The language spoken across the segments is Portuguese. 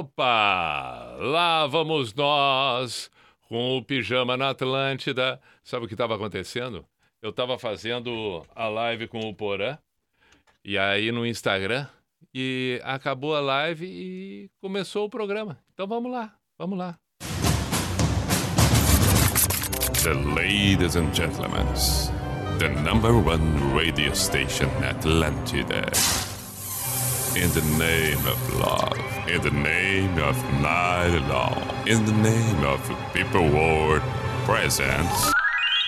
Opa! Lá vamos nós com o pijama na Atlântida. Sabe o que estava acontecendo? Eu estava fazendo a live com o Porã e aí no Instagram e acabou a live e começou o programa. Então vamos lá, vamos lá. The ladies and gentlemen, the number one radio station Atlantida. In the name of love, in the name of night long, in the name of people world presents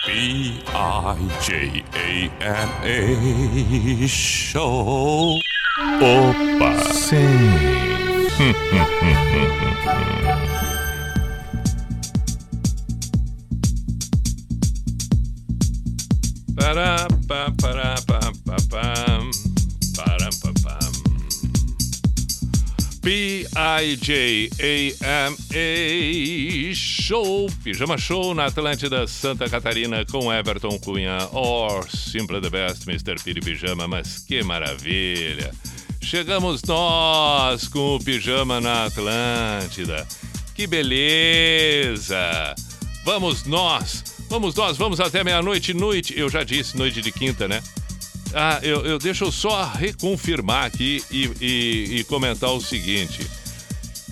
B I J A N A show. Opa! Pará, pá, pará, pá, P-I-J-A-M-A Show, Pijama Show na Atlântida Santa Catarina com Everton Cunha or Simple the Best, Mr. Piri Pijama, mas que maravilha! Chegamos nós com o Pijama na Atlântida. Que beleza! Vamos nós, vamos nós, vamos até meia-noite, noite. Eu já disse, noite de quinta, né? Ah, eu, eu deixa eu só reconfirmar aqui e, e- e comentar o seguinte.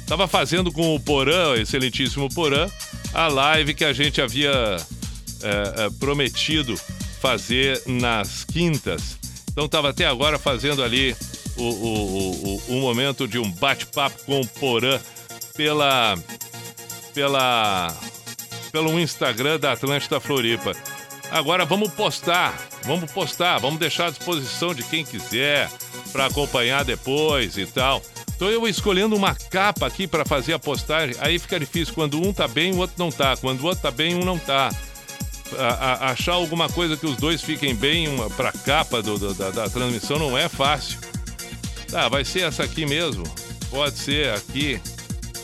Tava fazendo com o Porã, excelentíssimo Porã, a live que a gente havia é, é, prometido fazer nas quintas. Então tava até agora fazendo ali o, o, o, o- momento de um bate-papo com o Porã pela pela pelo Instagram da Atlântida Floripa. Agora vamos postar, vamos postar, vamos deixar à disposição de quem quiser para acompanhar depois e tal. Tô eu escolhendo uma capa aqui para fazer a postagem, aí fica difícil quando um tá bem, o outro não tá. Quando o outro tá bem, um não tá. A- a- achar alguma coisa que os dois fiquem bem para capa do- do- da, da transmissão não é fácil. Tá, vai ser essa aqui mesmo. Pode ser aqui,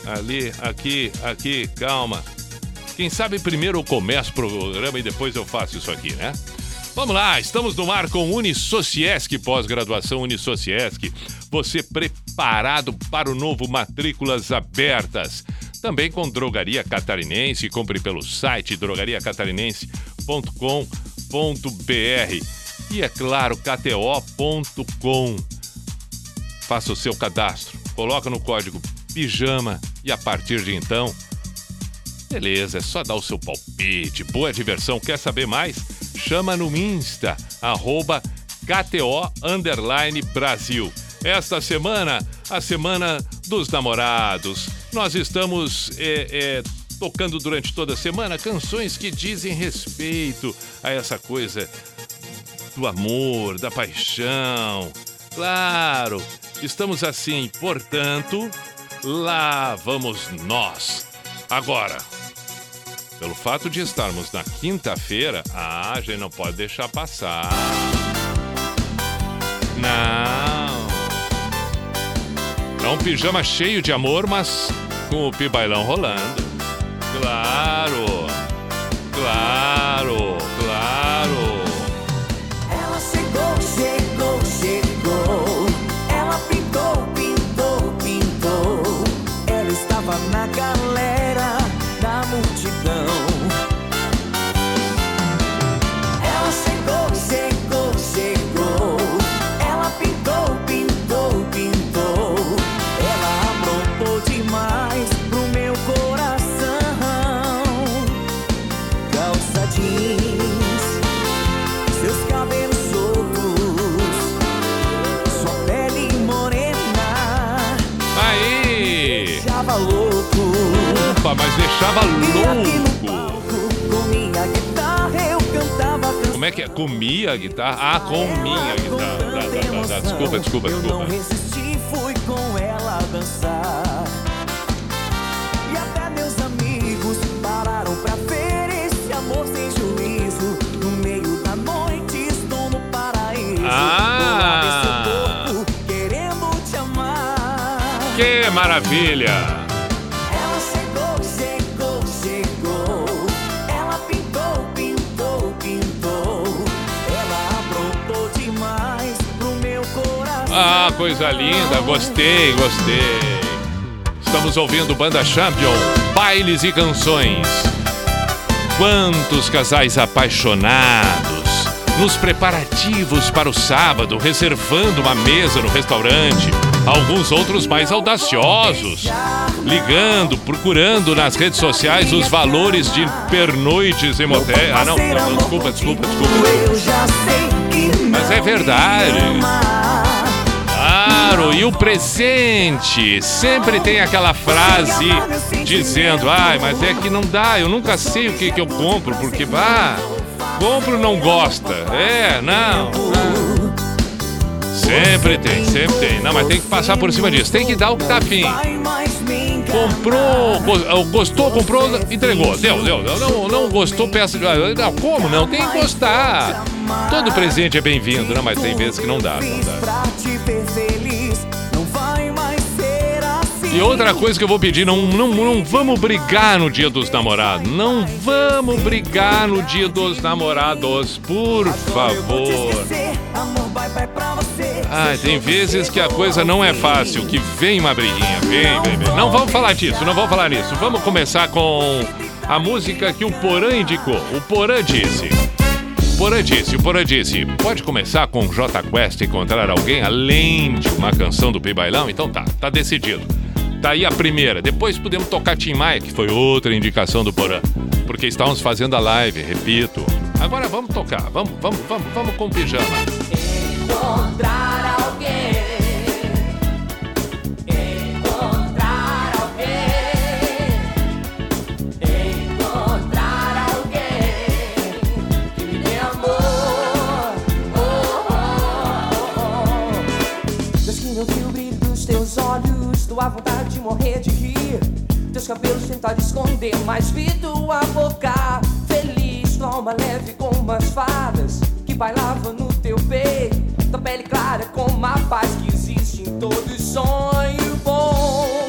ali, aqui, aqui, calma. Quem sabe primeiro eu começo o programa e depois eu faço isso aqui, né? Vamos lá, estamos no ar com Unisociesc, pós-graduação Unisociesc. Você preparado para o novo Matrículas Abertas. Também com Drogaria Catarinense, compre pelo site drogariacatarinense.com.br. E é claro, kto.com. Faça o seu cadastro, coloca no código PIJAMA e a partir de então Beleza, é só dar o seu palpite. Boa diversão. Quer saber mais? Chama no Insta, arroba KTO Brasil. Esta semana, a semana dos namorados. Nós estamos é, é, tocando durante toda a semana canções que dizem respeito a essa coisa do amor, da paixão. Claro, estamos assim, portanto, lá vamos nós. Agora, pelo fato de estarmos na quinta-feira, ah, a gente não pode deixar passar. Não. É um pijama cheio de amor, mas com o pibailão rolando. Claro. Claro. Mas deixava louco. palco, com minha guitarra eu cantava canções. Como é que é? Comia a guitarra? Ah, com minha guitarra. Tá, tá, tá, tá. Desculpa, desculpa, Eu não desculpa. resisti, fui com ela dançar. E até meus amigos pararam pra ver esse amor sem juízo. No meio da noite estou no paraíso. Ah! Corpo, querendo te amar. Que maravilha! Ah, coisa linda, gostei, gostei. Estamos ouvindo Banda Champion, bailes e canções. Quantos casais apaixonados nos preparativos para o sábado, reservando uma mesa no restaurante. Alguns outros mais audaciosos, ligando, procurando nas redes sociais os valores de pernoites em motel. Ah, não, não, não desculpa, desculpa, desculpa. Mas é verdade. E o presente sempre tem aquela frase dizendo: ai, mas é que não dá, eu nunca sei o que, que eu compro, porque, ah, compro não gosta. É, não. Sempre tem, sempre tem. Não, mas tem que passar por cima disso. Tem que dar o que tá afim. Comprou, gostou, comprou, entregou. Deu, deu. Não, não gostou, peça. Não, como não? Tem que gostar. Todo presente é bem-vindo, né? Mas tem vezes que não dá, não dá. E outra coisa que eu vou pedir, não, não, não vamos brigar no dia dos namorados. Não vamos brigar no dia dos namorados, por favor. Ai, tem vezes que a coisa não é fácil, que vem uma briguinha, vem, vem, vem. Não vamos falar disso, não vamos falar nisso. Vamos começar com a música que o Porã indicou. O Porã disse. Porã disse, o Porã disse, pode começar com J Quest encontrar alguém além de uma canção do Pi Bailão? Então tá, tá decidido. Tá aí a primeira. Depois podemos tocar Tim Maia, que foi outra indicação do Porã. Porque estávamos fazendo a live, repito. Agora vamos tocar. Vamos, vamos, vamos, vamos com pijama. Encontrar alguém. Tua vontade de morrer de rir. Teus cabelos tentar esconder, mas vi tua boca feliz, tua alma leve como as fadas que bailava no teu peito. Tua pele clara como a paz que existe em todo sonho bom.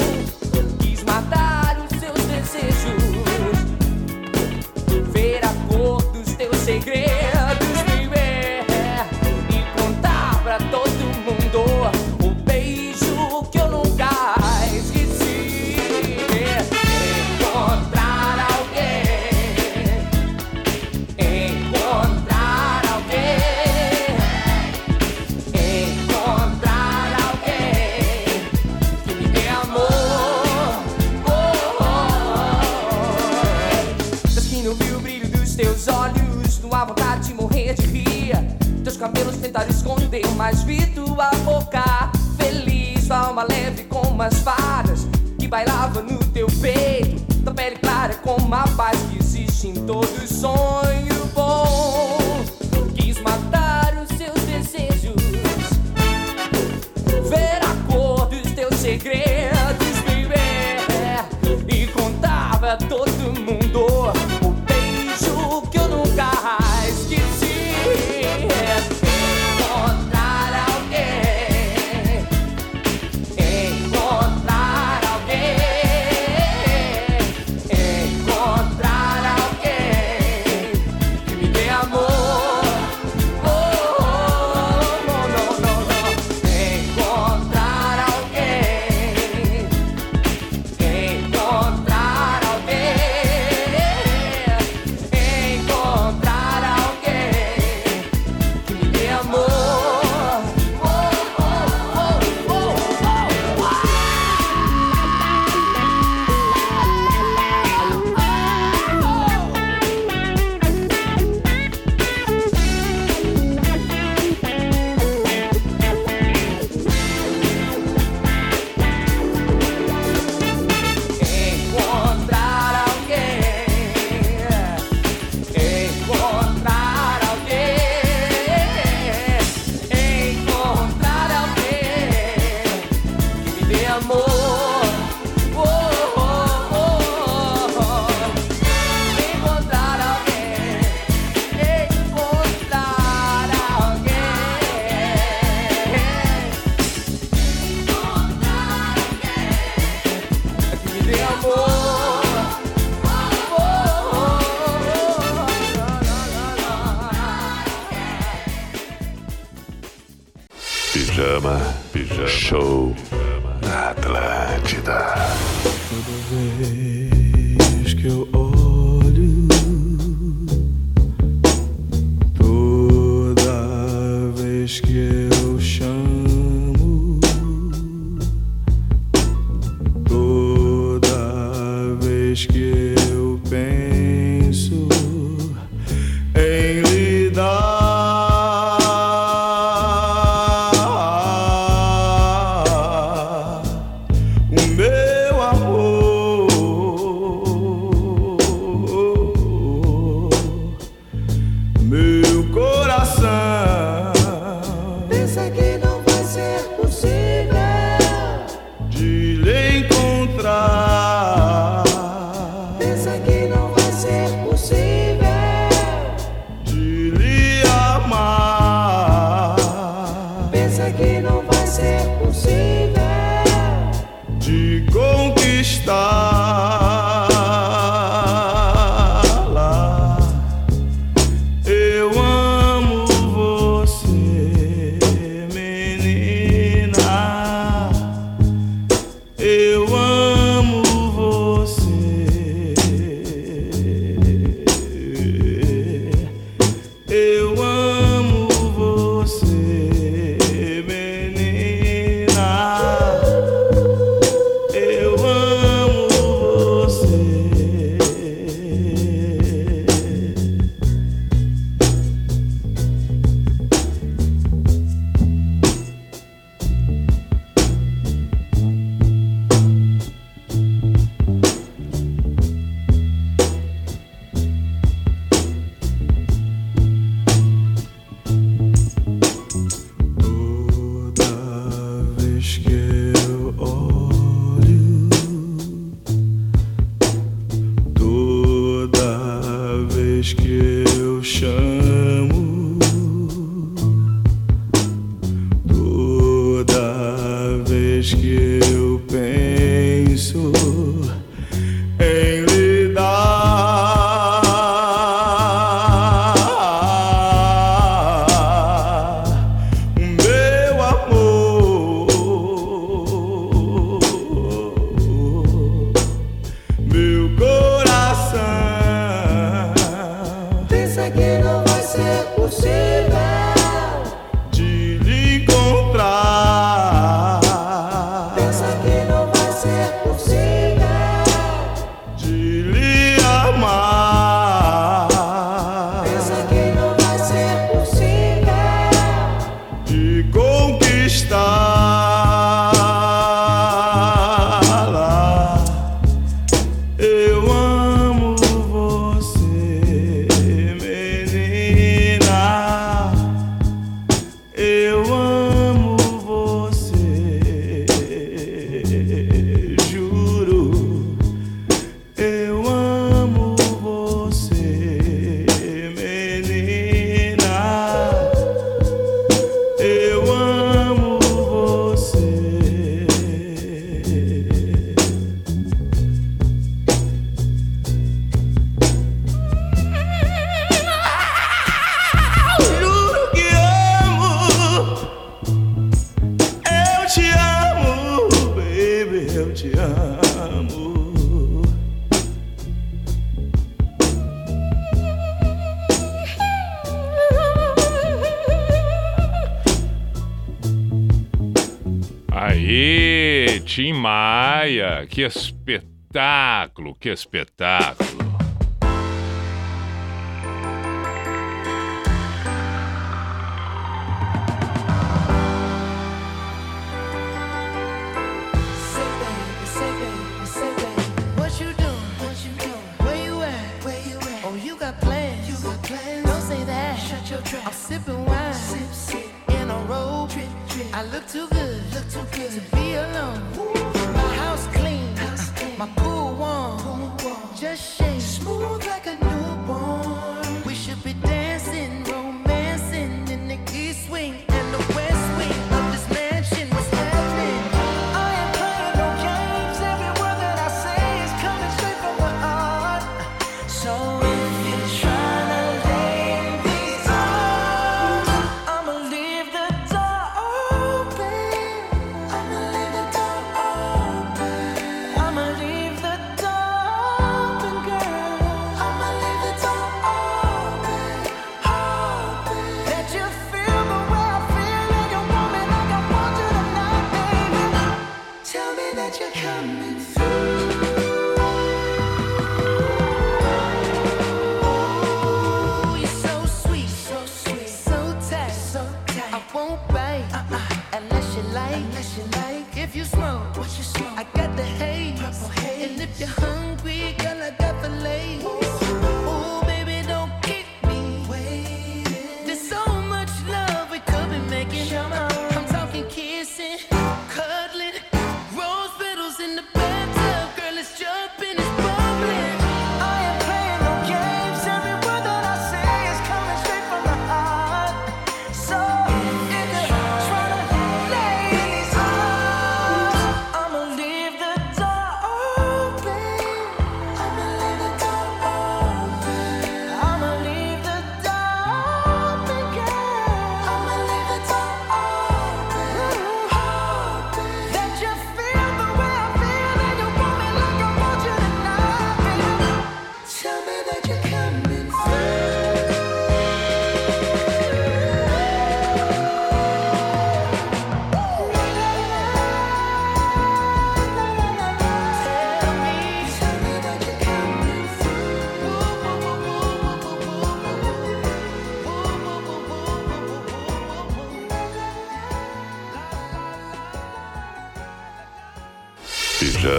있다. Espetáculo,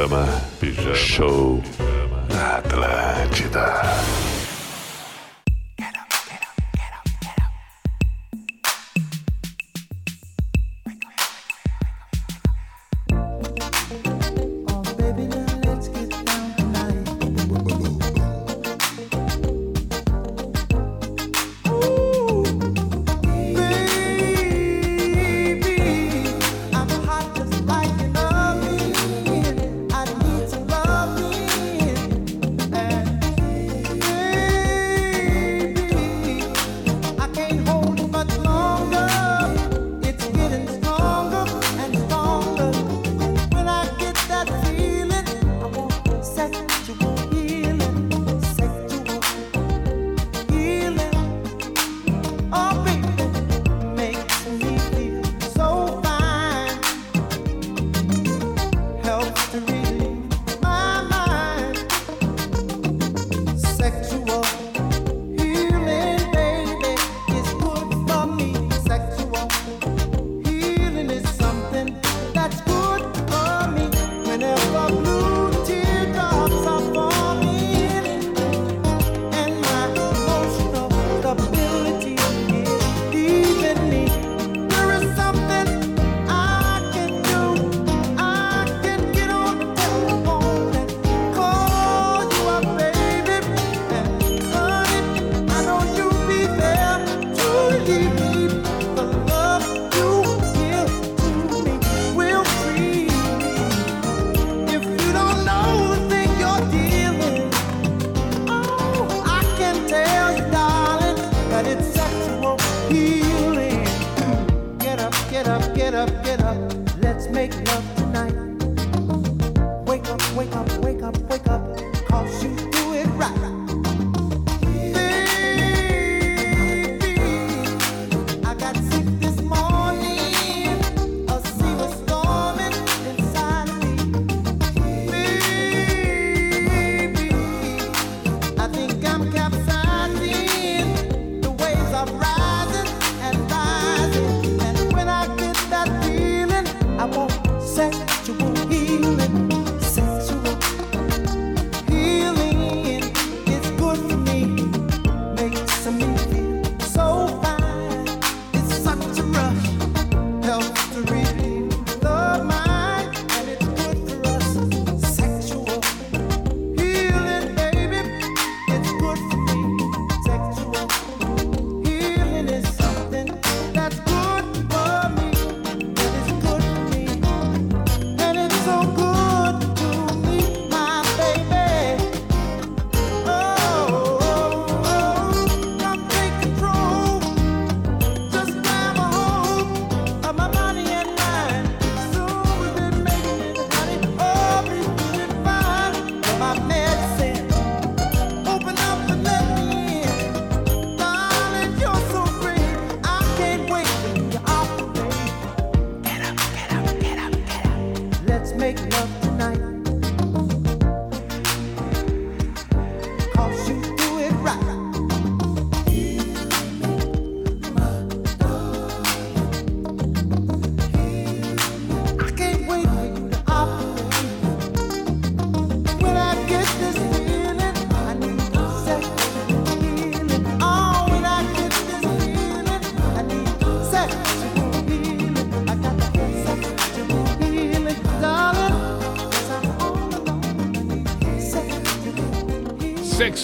Pijama,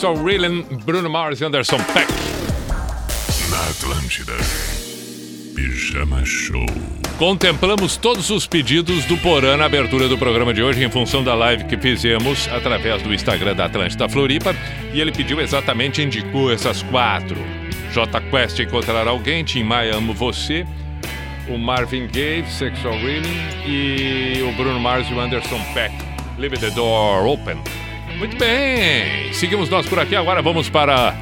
Sexual Reeling, Bruno Mars e Anderson Peck. Na Atlântida. Pijama Show. Contemplamos todos os pedidos do Porã na abertura do programa de hoje em função da live que fizemos através do Instagram da Atlântida Floripa e ele pediu exatamente, indicou essas quatro. J Quest Encontrar Alguém, Tim Maia Amo Você, o Marvin Gaye, Sexual Reeling e o Bruno Mars e o Anderson Peck, Leave the Door Open. Muito bem, seguimos nós por aqui, agora vamos para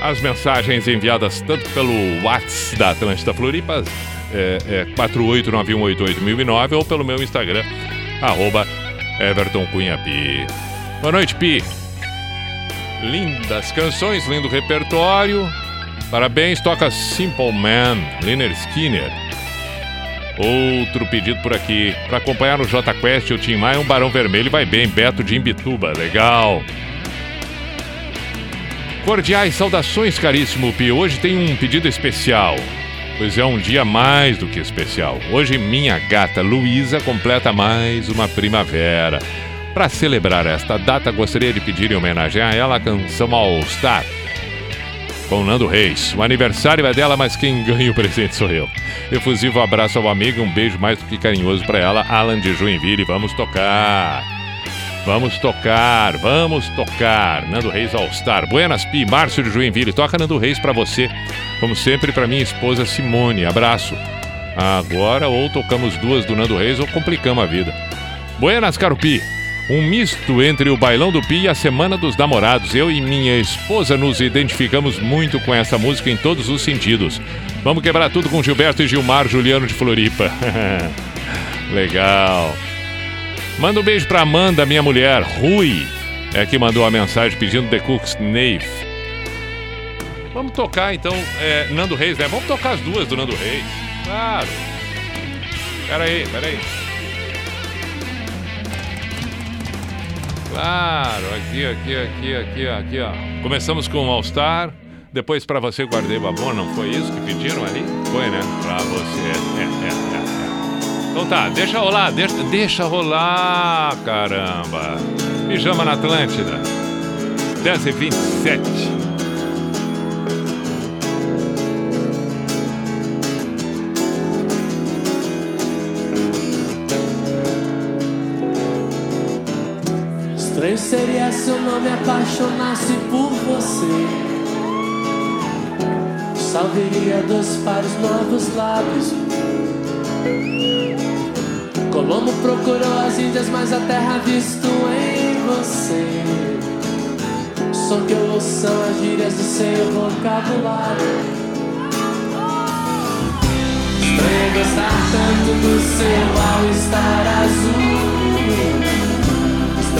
as mensagens enviadas tanto pelo WhatsApp da Atlântida Floripa, é, é 489188009, ou pelo meu Instagram, arroba Everton Cunha Pi. Boa noite, Pi. Lindas canções, lindo repertório. Parabéns, toca Simple Man, Liner Skinner. Outro pedido por aqui. Para acompanhar no J Quest, o Tim Maia, um Barão Vermelho vai bem, Beto de Imbituba. Legal. Cordiais saudações, caríssimo Pi. Hoje tem um pedido especial, pois é um dia mais do que especial. Hoje minha gata Luísa completa mais uma primavera. Para celebrar esta data, gostaria de pedir em homenagem a ela a canção All Star com Nando Reis. O aniversário é dela, mas quem ganha o presente sou eu. Efusivo abraço ao amigo um beijo mais do que carinhoso para ela, Alan de Joinville. Vamos tocar. Vamos tocar, vamos tocar. Nando Reis All Star. Buenas Pi, Márcio de Joinville. Toca Nando Reis para você, como sempre para minha esposa Simone. Abraço. Agora ou tocamos duas do Nando Reis ou complicamos a vida. Buenas, caro Pi. Um misto entre o Bailão do Pi e a Semana dos Namorados. Eu e minha esposa nos identificamos muito com essa música em todos os sentidos. Vamos quebrar tudo com Gilberto e Gilmar Juliano de Floripa. Legal. Manda um beijo pra Amanda, minha mulher, Rui, é que mandou a mensagem pedindo The Cook's Knave. Vamos tocar então, é, Nando Reis, né? Vamos tocar as duas do Nando Reis. Claro. Pera aí, pera aí. Claro, aqui, aqui, aqui, aqui, aqui, ó. Começamos com o All Star, depois pra você guardei o amor, não foi isso que pediram ali? Foi, né? Pra você. É, é, é, é. Então tá, deixa rolar, deixa, deixa rolar, caramba. Pijama na Atlântida. 10 e 27. Estranho seria se eu não me apaixonasse por você. Salveria dos pares novos lábios. Colombo procurou as Índias, mas a terra visto em você. Só que eu ouço as gírias do seu vocabulário. Estranho gostar tanto do seu all-star azul.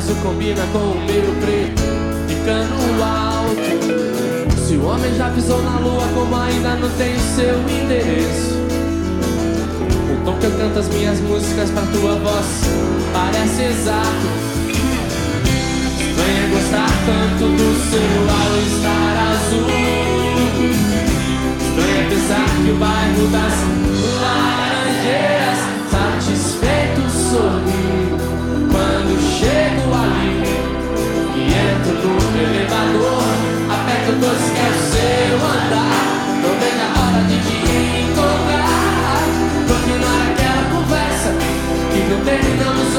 azul combina com o meio preto de cano alto. Se o homem já pisou na lua, como ainda não tem o seu endereço? O tom que eu canto as minhas músicas pra tua voz parece exato. Venha gostar tanto do seu all-star azul. Venha pensar que o bairro das laranjeiras satisfeito sorri chego ali e entro no elevador. Aperto dois que é o seu andar. Não vejo a hora de te encontrar. Continuar aquela conversa que não terminamos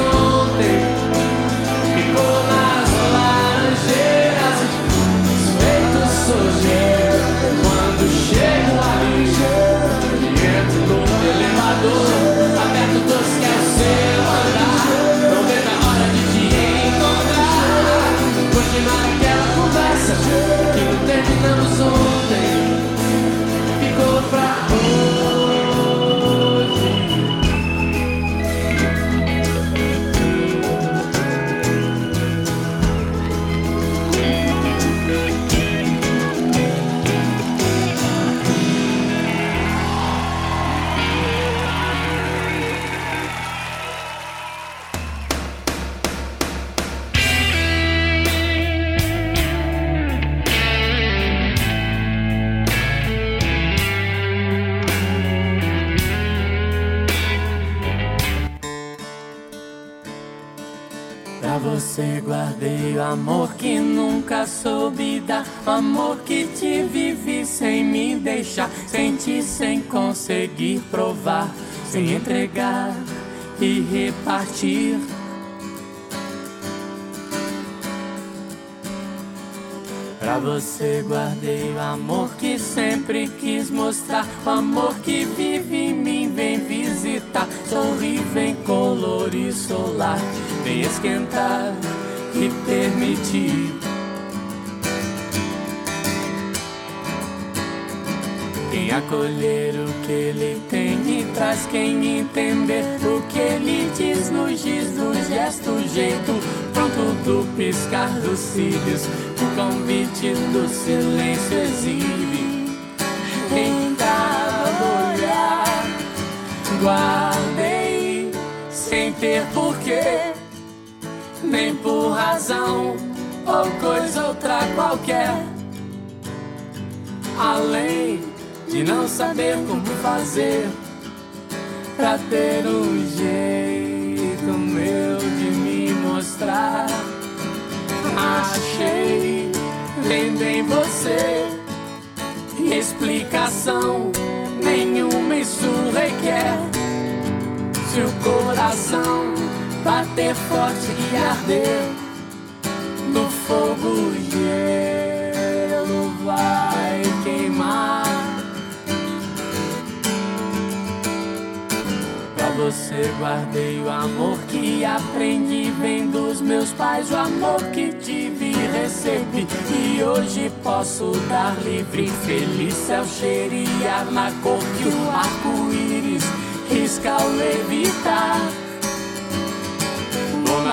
soube dar. Amor que te vivi sem me deixar. Senti sem conseguir provar. Sem entregar e repartir. Pra você guardei o amor que sempre quis mostrar. O amor que vive em mim, vem visitar. Sorri, vem colorir solar. Vem esquentar e permitir. Quem acolher o que ele tem e traz quem entender o que ele diz no giz do gesto, jeito pronto do piscar dos cílios, o convite do silêncio exibe em cada olhar. Guardei sem ter porquê, nem por razão ou coisa outra qualquer além de não saber como fazer pra ter um jeito meu de me mostrar. Achei vendo em você explicação nenhuma isso requer. Se o coração bater forte e arder no fogo o você guardei o amor que aprendi vem dos meus pais, o amor que tive e recebi e hoje posso dar livre, feliz céu cheirar na cor que o arco-íris risca ao levitar.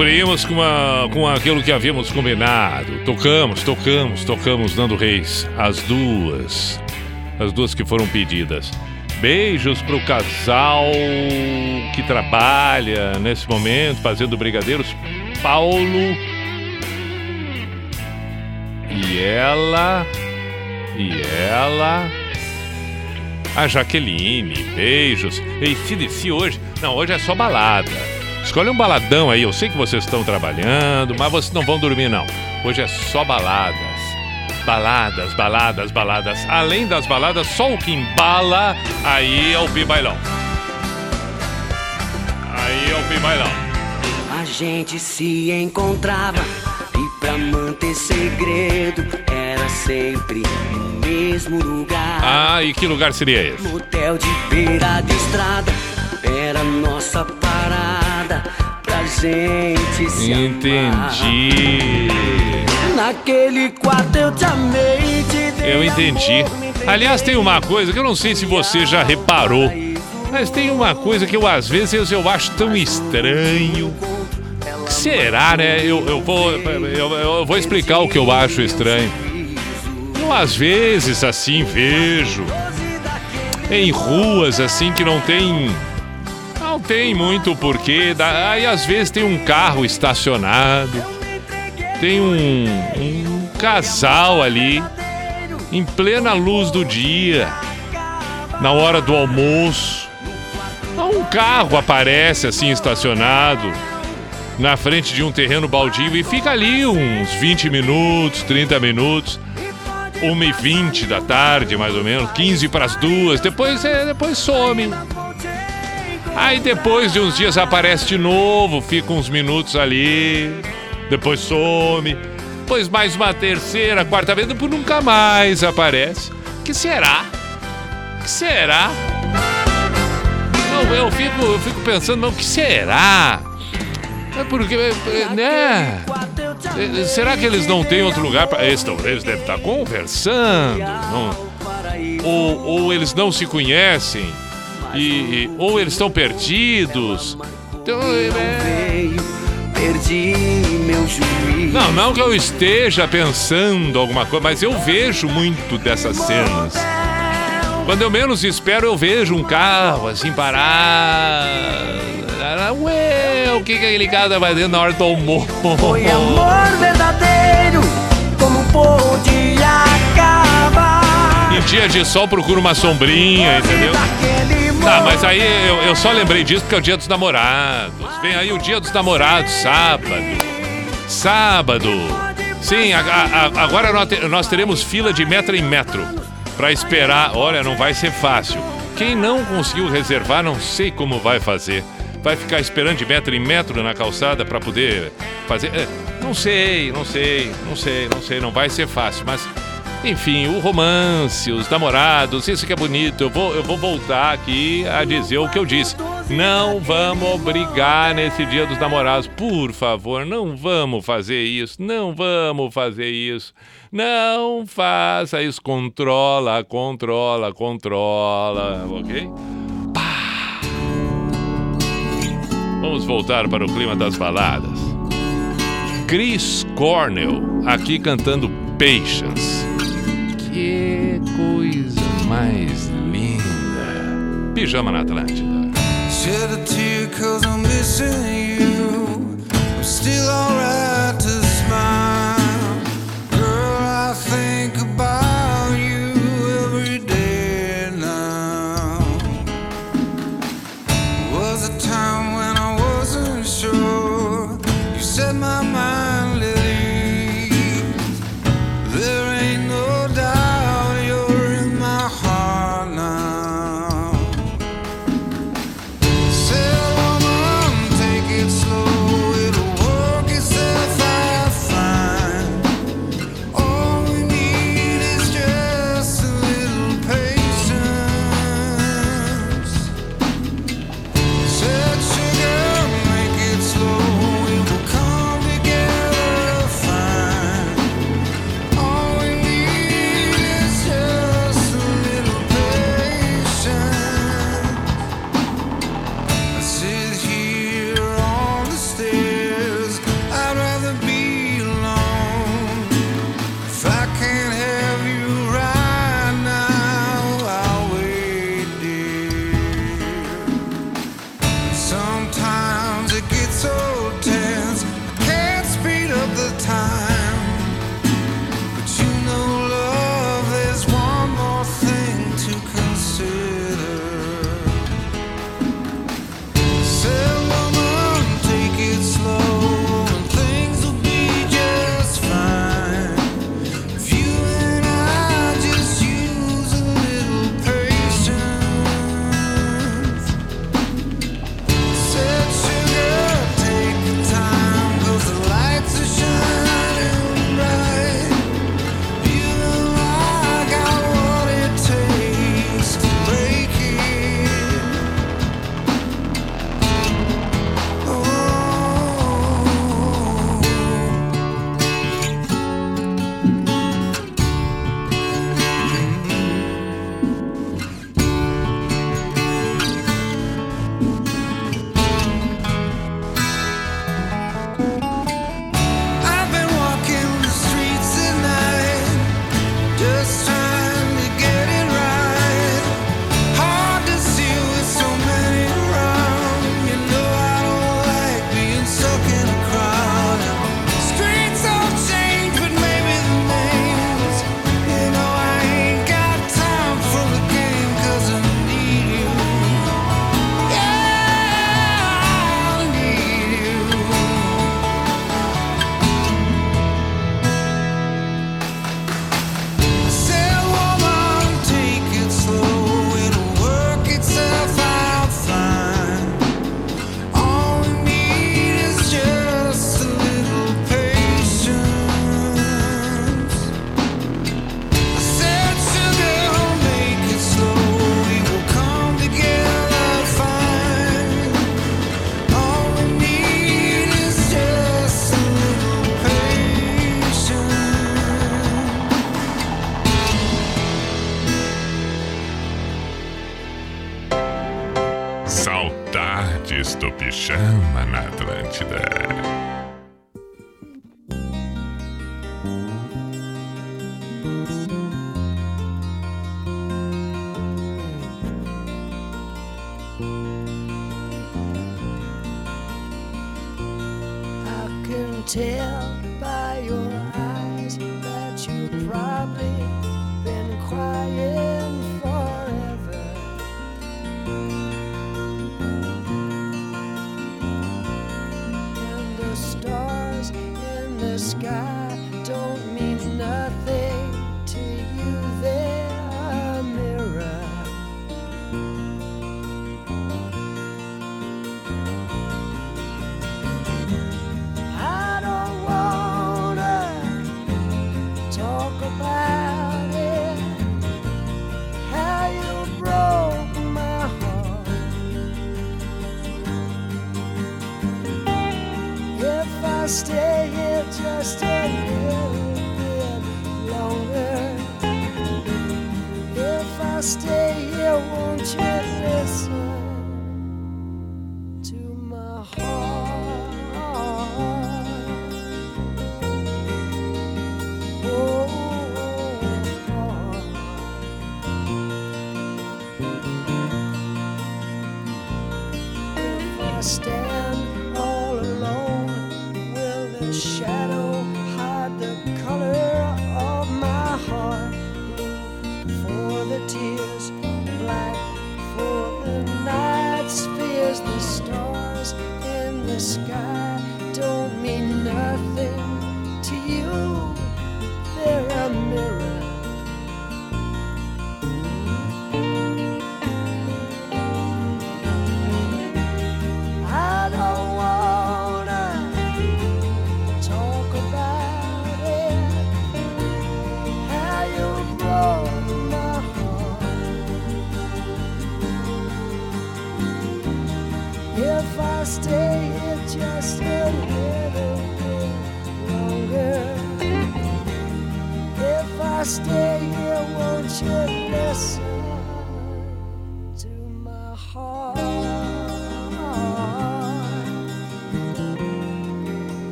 Cumprimos com, a, com aquilo que havíamos combinado. Tocamos, tocamos, tocamos Nando Reis. As duas. As duas que foram pedidas. Beijos pro casal que trabalha nesse momento fazendo brigadeiros. Paulo. E ela. E ela. A Jaqueline. Beijos. E CDC hoje. Não, hoje é só balada. Escolhe um baladão aí. Eu sei que vocês estão trabalhando, mas vocês não vão dormir, não. Hoje é só baladas. Baladas, baladas, baladas. Além das baladas, só o que embala aí é o Pibailão. Aí é o Pibailão. A gente se encontrava e pra manter segredo era sempre no mesmo lugar. Ah, e que lugar seria esse? Motel de beira de estrada era nossa parada pra gente se amar. Entendi. Naquele quarto eu te amei, te Eu entendi. Aliás, tem uma coisa que eu não sei se você já reparou, mas tem uma coisa que eu às vezes eu acho tão estranho. Será, né? Eu, eu, vou, eu, eu vou explicar o que eu acho estranho. Eu às vezes assim vejo em ruas assim que não tem não tem muito porquê. da- Aí às vezes tem um carro estacionado, tem um, um casal ali em plena luz do dia, na hora do almoço. Um carro aparece assim estacionado na frente de um terreno baldio e fica ali uns 20 minutos, 30 minutos. 1h20 da tarde, mais ou menos, 15 para as duas, depois, é, depois some. Aí depois de uns dias aparece de novo, fica uns minutos ali, depois some. Depois mais uma terceira, quarta vez, depois nunca mais aparece. que será? que será? Não, eu fico, eu fico pensando, mas o que será? É porque, né? É, Será que eles não têm outro lugar para. Eles, eles devem estar conversando. não- Ou, ou eles não se conhecem. E, e- ou eles estão perdidos. Então, é- juízo. Não, não que eu esteja pensando alguma coisa, mas eu vejo muito dessas cenas. Quando eu menos espero, eu vejo um carro assim parar. Ué, o que, que aquele cara tá fazendo na hora do almoço? Foi amor verdadeiro, como pôde acabar? Em dia de sol, procura uma sombrinha, entendeu? Tá, mas aí eu, eu só lembrei disso porque é o dia dos namorados. Vem aí o dia dos namorados, sábado. Sábado. Sim, a- a- agora nós, nós teremos fila de metro em metro pra esperar. Olha, não vai ser fácil. Quem não conseguiu reservar, não sei como vai fazer. Vai ficar esperando de metro em metro na calçada pra poder fazer. é, Não sei, não sei, não sei, não sei, não vai ser fácil, mas enfim, o romance, os namorados, isso que é bonito. Eu vou, eu vou voltar aqui a dizer o que eu disse. Não vamos brigar nesse dia dos namorados. Por favor, não vamos fazer isso. Não vamos fazer isso. Não faça isso. Controla, controla, controla. Ok? Pá. Vamos voltar para o clima das baladas. Chris Cornell aqui cantando Patience. Que coisa mais linda. Pijama na Atlântida. Shed a tear cause I'm missing you. I'm still alright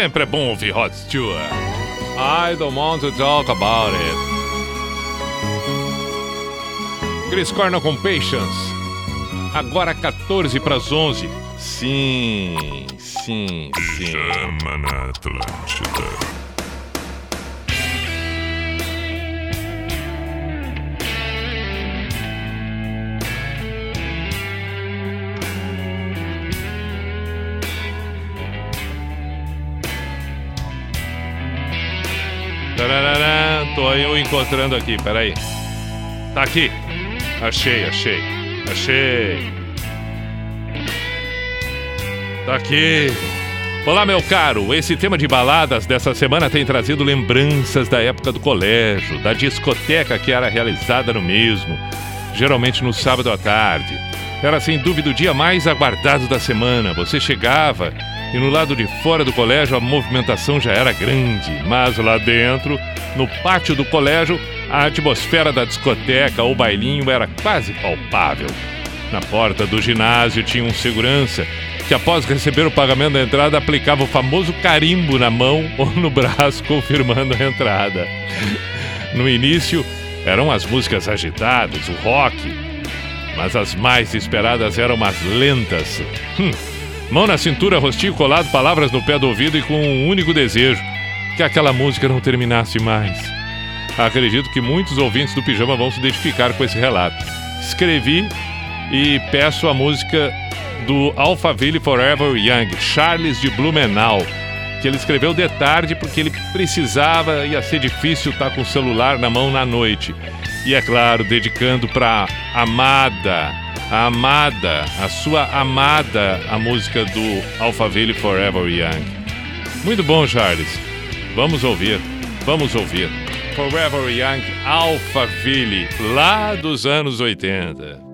Sempre é bom ouvir Rod Stewart. I don't want to talk about it. Chris Cornell com Patience. Agora 14 para as 11. Sim, sim, sim. Pijama na Atlântida. Eu encontrando aqui, peraí. Tá aqui. Achei, achei. Achei. Tá aqui. Olá, meu caro. Esse tema de baladas dessa semana tem trazido lembranças da época do colégio, da discoteca que era realizada no mesmo. geralmente no sábado à tarde. Era sem dúvida o dia mais aguardado da semana. Você chegava e no lado de fora do colégio a movimentação já era grande, mas lá dentro, no pátio do colégio, a atmosfera da discoteca ou bailinho era quase palpável. Na porta do ginásio tinha um segurança que, após receber o pagamento da entrada, aplicava o famoso carimbo na mão ou no braço, confirmando a entrada. No início, eram as músicas agitadas, o rock, mas as mais esperadas eram as lentas. Hum. Mão na cintura, rostinho colado, palavras no pé do ouvido e com um único desejo: que aquela música não terminasse mais. Acredito que muitos ouvintes do Pijama vão se identificar com esse relato. Escrevi e peço a música do Alphaville Forever Young, Charles de Blumenau, que ele escreveu de tarde porque ele precisava, ia ser difícil estar com o celular na mão na noite. E é claro, dedicando para amada, a amada, a sua amada, a música do Alphaville Forever Young. Muito bom, Charles. Vamos ouvir, vamos ouvir. Forever Young Alphaville, lá dos anos 80.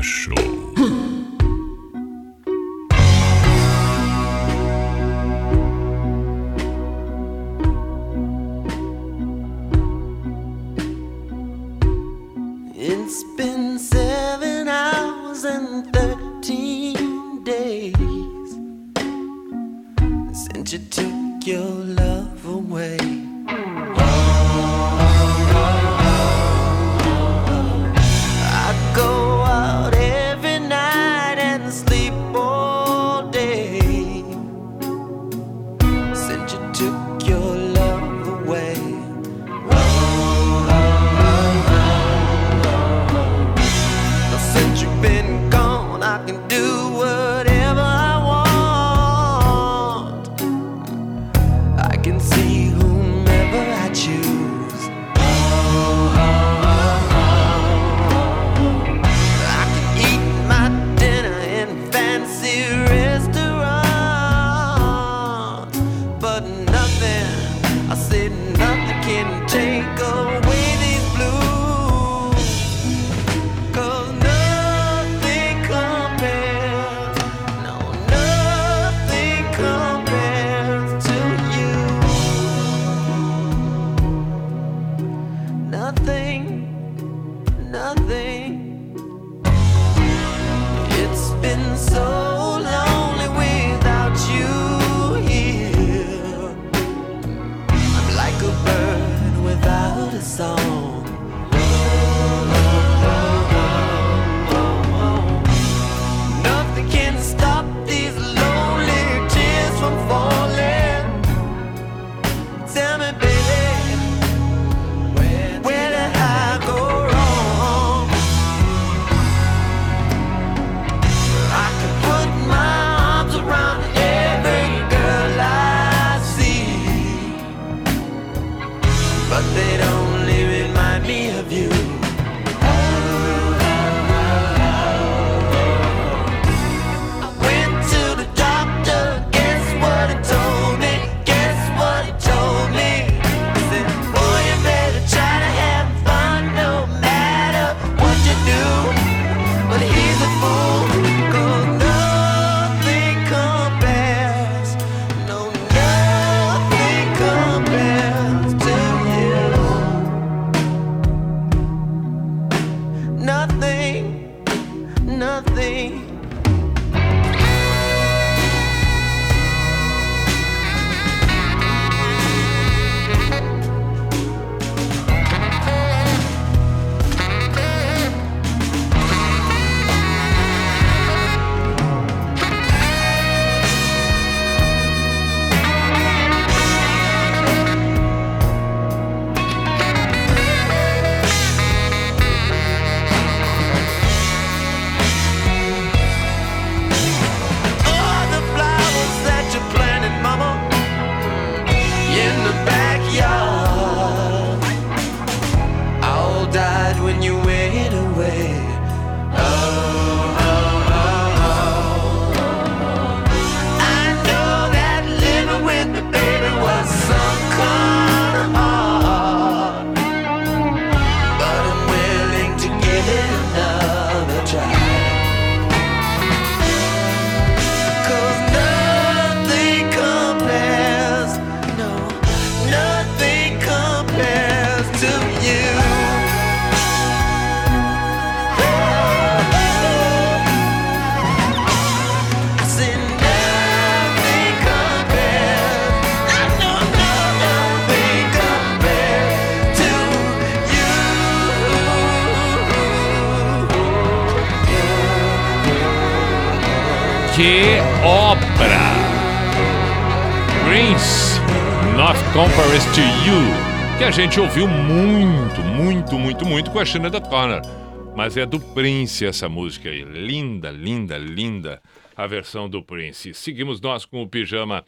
Show. gente ouviu muito, muito, muito, muito com a China da Connor. Mas é do Prince essa música aí. Linda, linda, linda a versão do Prince. Seguimos nós com o pijama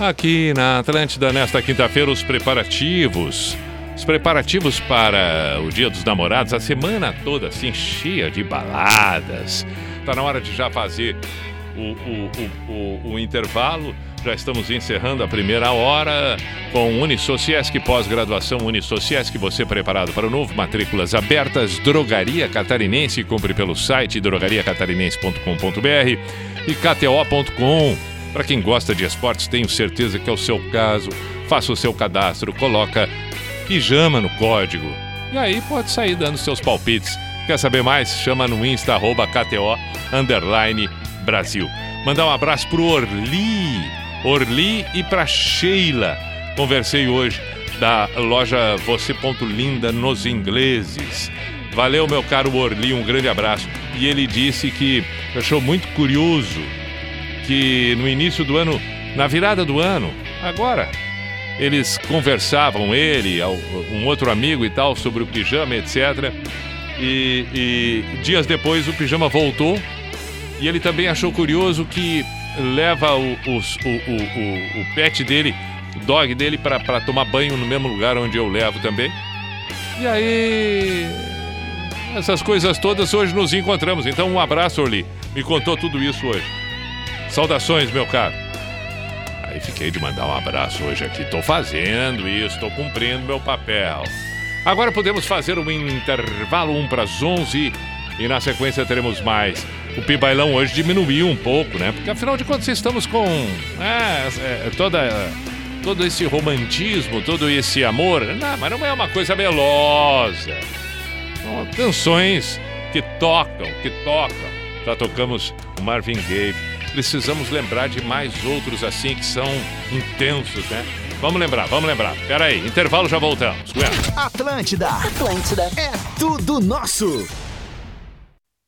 aqui na Atlântida nesta quinta-feira, os preparativos. Os preparativos para o Dia dos Namorados, a semana toda assim cheia de baladas. Tá na hora de já fazer o, o, o, o, o intervalo. Já estamos encerrando a primeira hora com Unisociesc, pós-graduação Unisociesc, você preparado para o novo, matrículas abertas, Drogaria Catarinense, compre pelo site drogariacatarinense.com.br e kto.com. Para quem gosta de esportes, tenho certeza que é o seu caso. Faça o seu cadastro, coloca pijama no código E aí pode sair dando seus palpites. Quer saber mais? Chama no Insta, arroba KTO, underline Brasil. Mandar um abraço pro Orli, Orli e pra Sheila. Conversei hoje da loja Você Ponto Linda nos ingleses. Valeu, meu caro Orli, um grande abraço. E ele disse que achou muito curioso que no início do ano, na virada do ano, agora, eles conversavam, ele, um outro amigo e tal, sobre o pijama, etc. E, e dias depois o pijama voltou e ele também achou curioso que leva o, o, o, o, pet dele, o dog dele, para tomar banho no mesmo lugar onde eu levo também. E aí, essas coisas todas hoje nos encontramos. Então, um abraço, Orli. Me contou tudo isso hoje. Saudações, meu caro. Aí fiquei de mandar um abraço hoje aqui. Tô fazendo isso, tô cumprindo meu papel. Agora podemos fazer um intervalo 1 para as 11 e na sequência teremos mais. O Pibailão hoje diminuiu um pouco, né? Porque afinal de contas estamos com é, é, toda, todo esse romantismo, todo esse amor. Não, mas não é uma coisa melosa. São canções que tocam, que tocam. Já tocamos o Marvin Gaye. Precisamos lembrar de mais outros assim que são intensos, né? Vamos lembrar, vamos lembrar. Pera aí, intervalo já voltamos. Atlântida. Atlântida. É tudo nosso.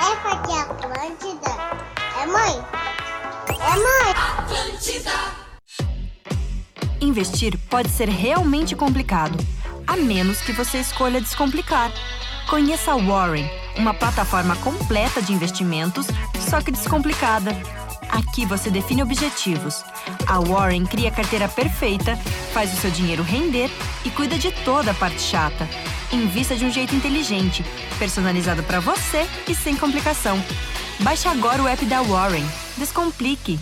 Essa aqui é Atlântida? É mãe? É mãe? Atlântida! Investir pode ser realmente complicado, a menos que você escolha descomplicar. Conheça a Warren, uma plataforma completa de investimentos, só que descomplicada. Aqui você define objetivos. A Warren cria a carteira perfeita, faz o seu dinheiro render e cuida de toda a parte chata. Invista de um jeito inteligente, personalizado para você e sem complicação. Baixe agora o app da Warren. Descomplique.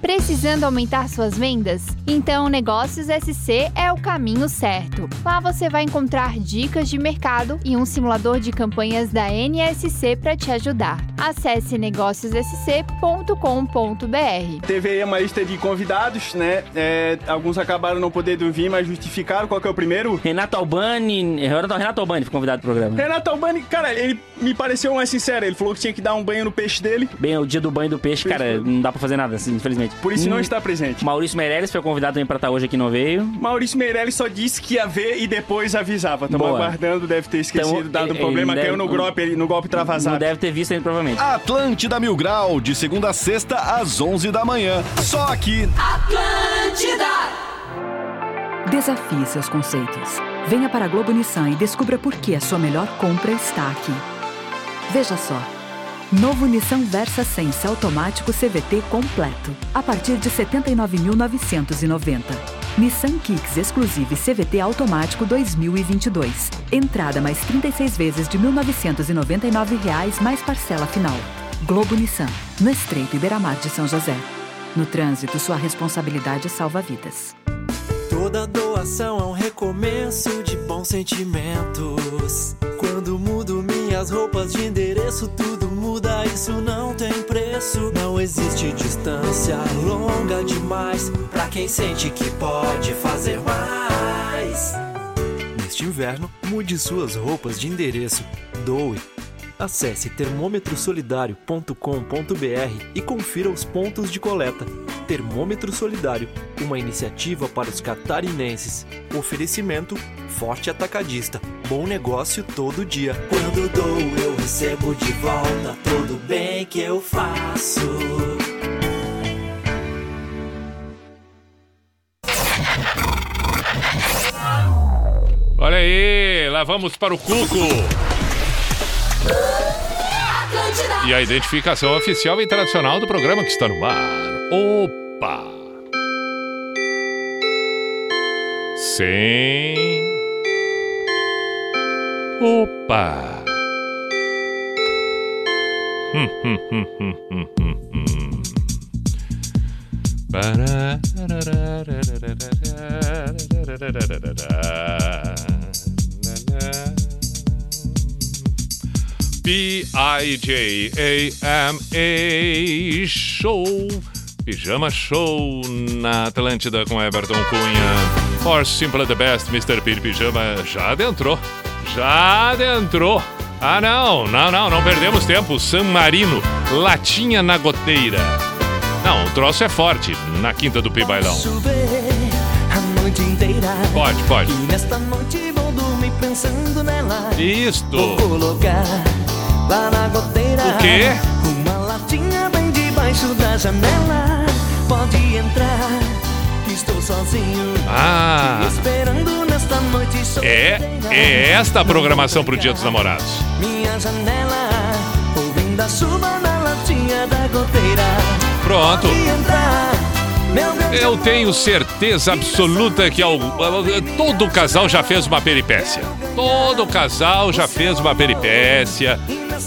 Precisando aumentar suas vendas? Então, Negócios SC é o caminho certo. Lá você vai encontrar dicas de mercado e um simulador de campanhas da NSC para te ajudar. Acesse negóciossc.com.br. Teve aí uma lista de convidados, né? É, alguns acabaram não podendo vir, mas justificaram. Qual que é o primeiro? Renato Albani. Renato, Renato Albani foi convidado pro programa. Renato Albani, cara, ele me pareceu mais sincero. Ele falou que tinha que dar um banho no peixe dele. Bem, o dia do banho do peixe, cara, não dá pra fazer nada, assim, infelizmente. Por isso não Hum, está presente. Maurício Meirelles foi convidado também pra estar hoje aqui, não veio. Maurício Meirelles só disse que ia ver e depois avisava. Tamo Boa. aguardando, deve ter esquecido, Então, dado um ele- problema, ele caiu deve- no golpe, no golpe travasado. Não deve ter visto ainda, provavelmente. Atlântida Mil Grau, de segunda a sexta, às 11 da manhã. Só aqui. Desafie seus conceitos. Venha para a Globo Nissan e descubra por que a sua melhor compra está aqui. Veja só. Novo Nissan Versa Sense automático CVT completo, a partir de R$ 79.990. Nissan Kicks Exclusive CVT automático 2022. Entrada mais 36 vezes de 1.999 reais mais parcela final. Globo Nissan, no Estreito Iberamar de São José. No trânsito, sua responsabilidade salva vidas. Toda doação é um recomeço de bons sentimentos. Quando mudo minhas roupas de endereço, tudo muda, isso não tem preço. Não existe distância longa demais pra quem sente que pode fazer mais. Neste inverno, mude suas roupas de endereço. Doe. Acesse termômetrosolidario.com.br e confira os pontos de coleta. Termômetro Solidário, uma iniciativa para os catarinenses. Oferecimento Forte Atacadista. Bom negócio todo dia. Quando dou, eu recebo de volta todo bem que eu faço. Olha aí, lá vamos para o Cuco. E a identificação oficial e tradicional do programa que está no ar. Opa! Sim. Opa! Hum, hum, hum, hum, hum, hum, hum. P-I-J-A-M-A Show. Pijama Show na Atlântida com Everton Cunha. For Simple the Best, Mr. P Pijama. Já adentrou. Já adentrou. Ah não, não, não, não perdemos tempo. San Marino, Latinha na Goteira. Não, o troço é forte na Quinta do Pi Bailão. A noite inteira. Pode, pode. E nesta noite vou dormir pensando nela. Isto Vou colocar lá na goteira. O quê? Uma latinha bem debaixo da janela. Pode entrar, que estou sozinho. Ah. Te esperando nesta noite É, é esta a programação pro Dia dos Namorados Minha janela, ouvindo a chuva na latinha da goteira. Pronto Pode entrar. Eu tenho certeza absoluta que todo casal já fez uma peripécia. Todo casal já fez uma peripécia.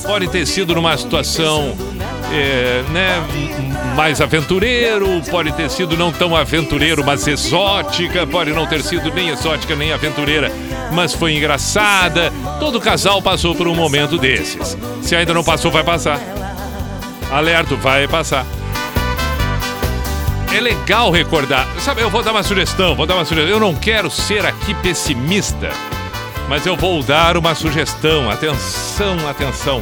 Pode ter sido numa situação é, né, mais aventureiro, pode ter sido não tão aventureiro, mas exótica, pode não ter sido nem exótica nem aventureira, mas foi engraçada. Todo casal passou por um momento desses. Se ainda não passou, vai passar. Alerto, vai passar. É legal recordar. Sabe, eu vou dar uma sugestão, vou dar uma sugestão. Eu não quero ser aqui pessimista, mas eu vou dar uma sugestão. Atenção, atenção.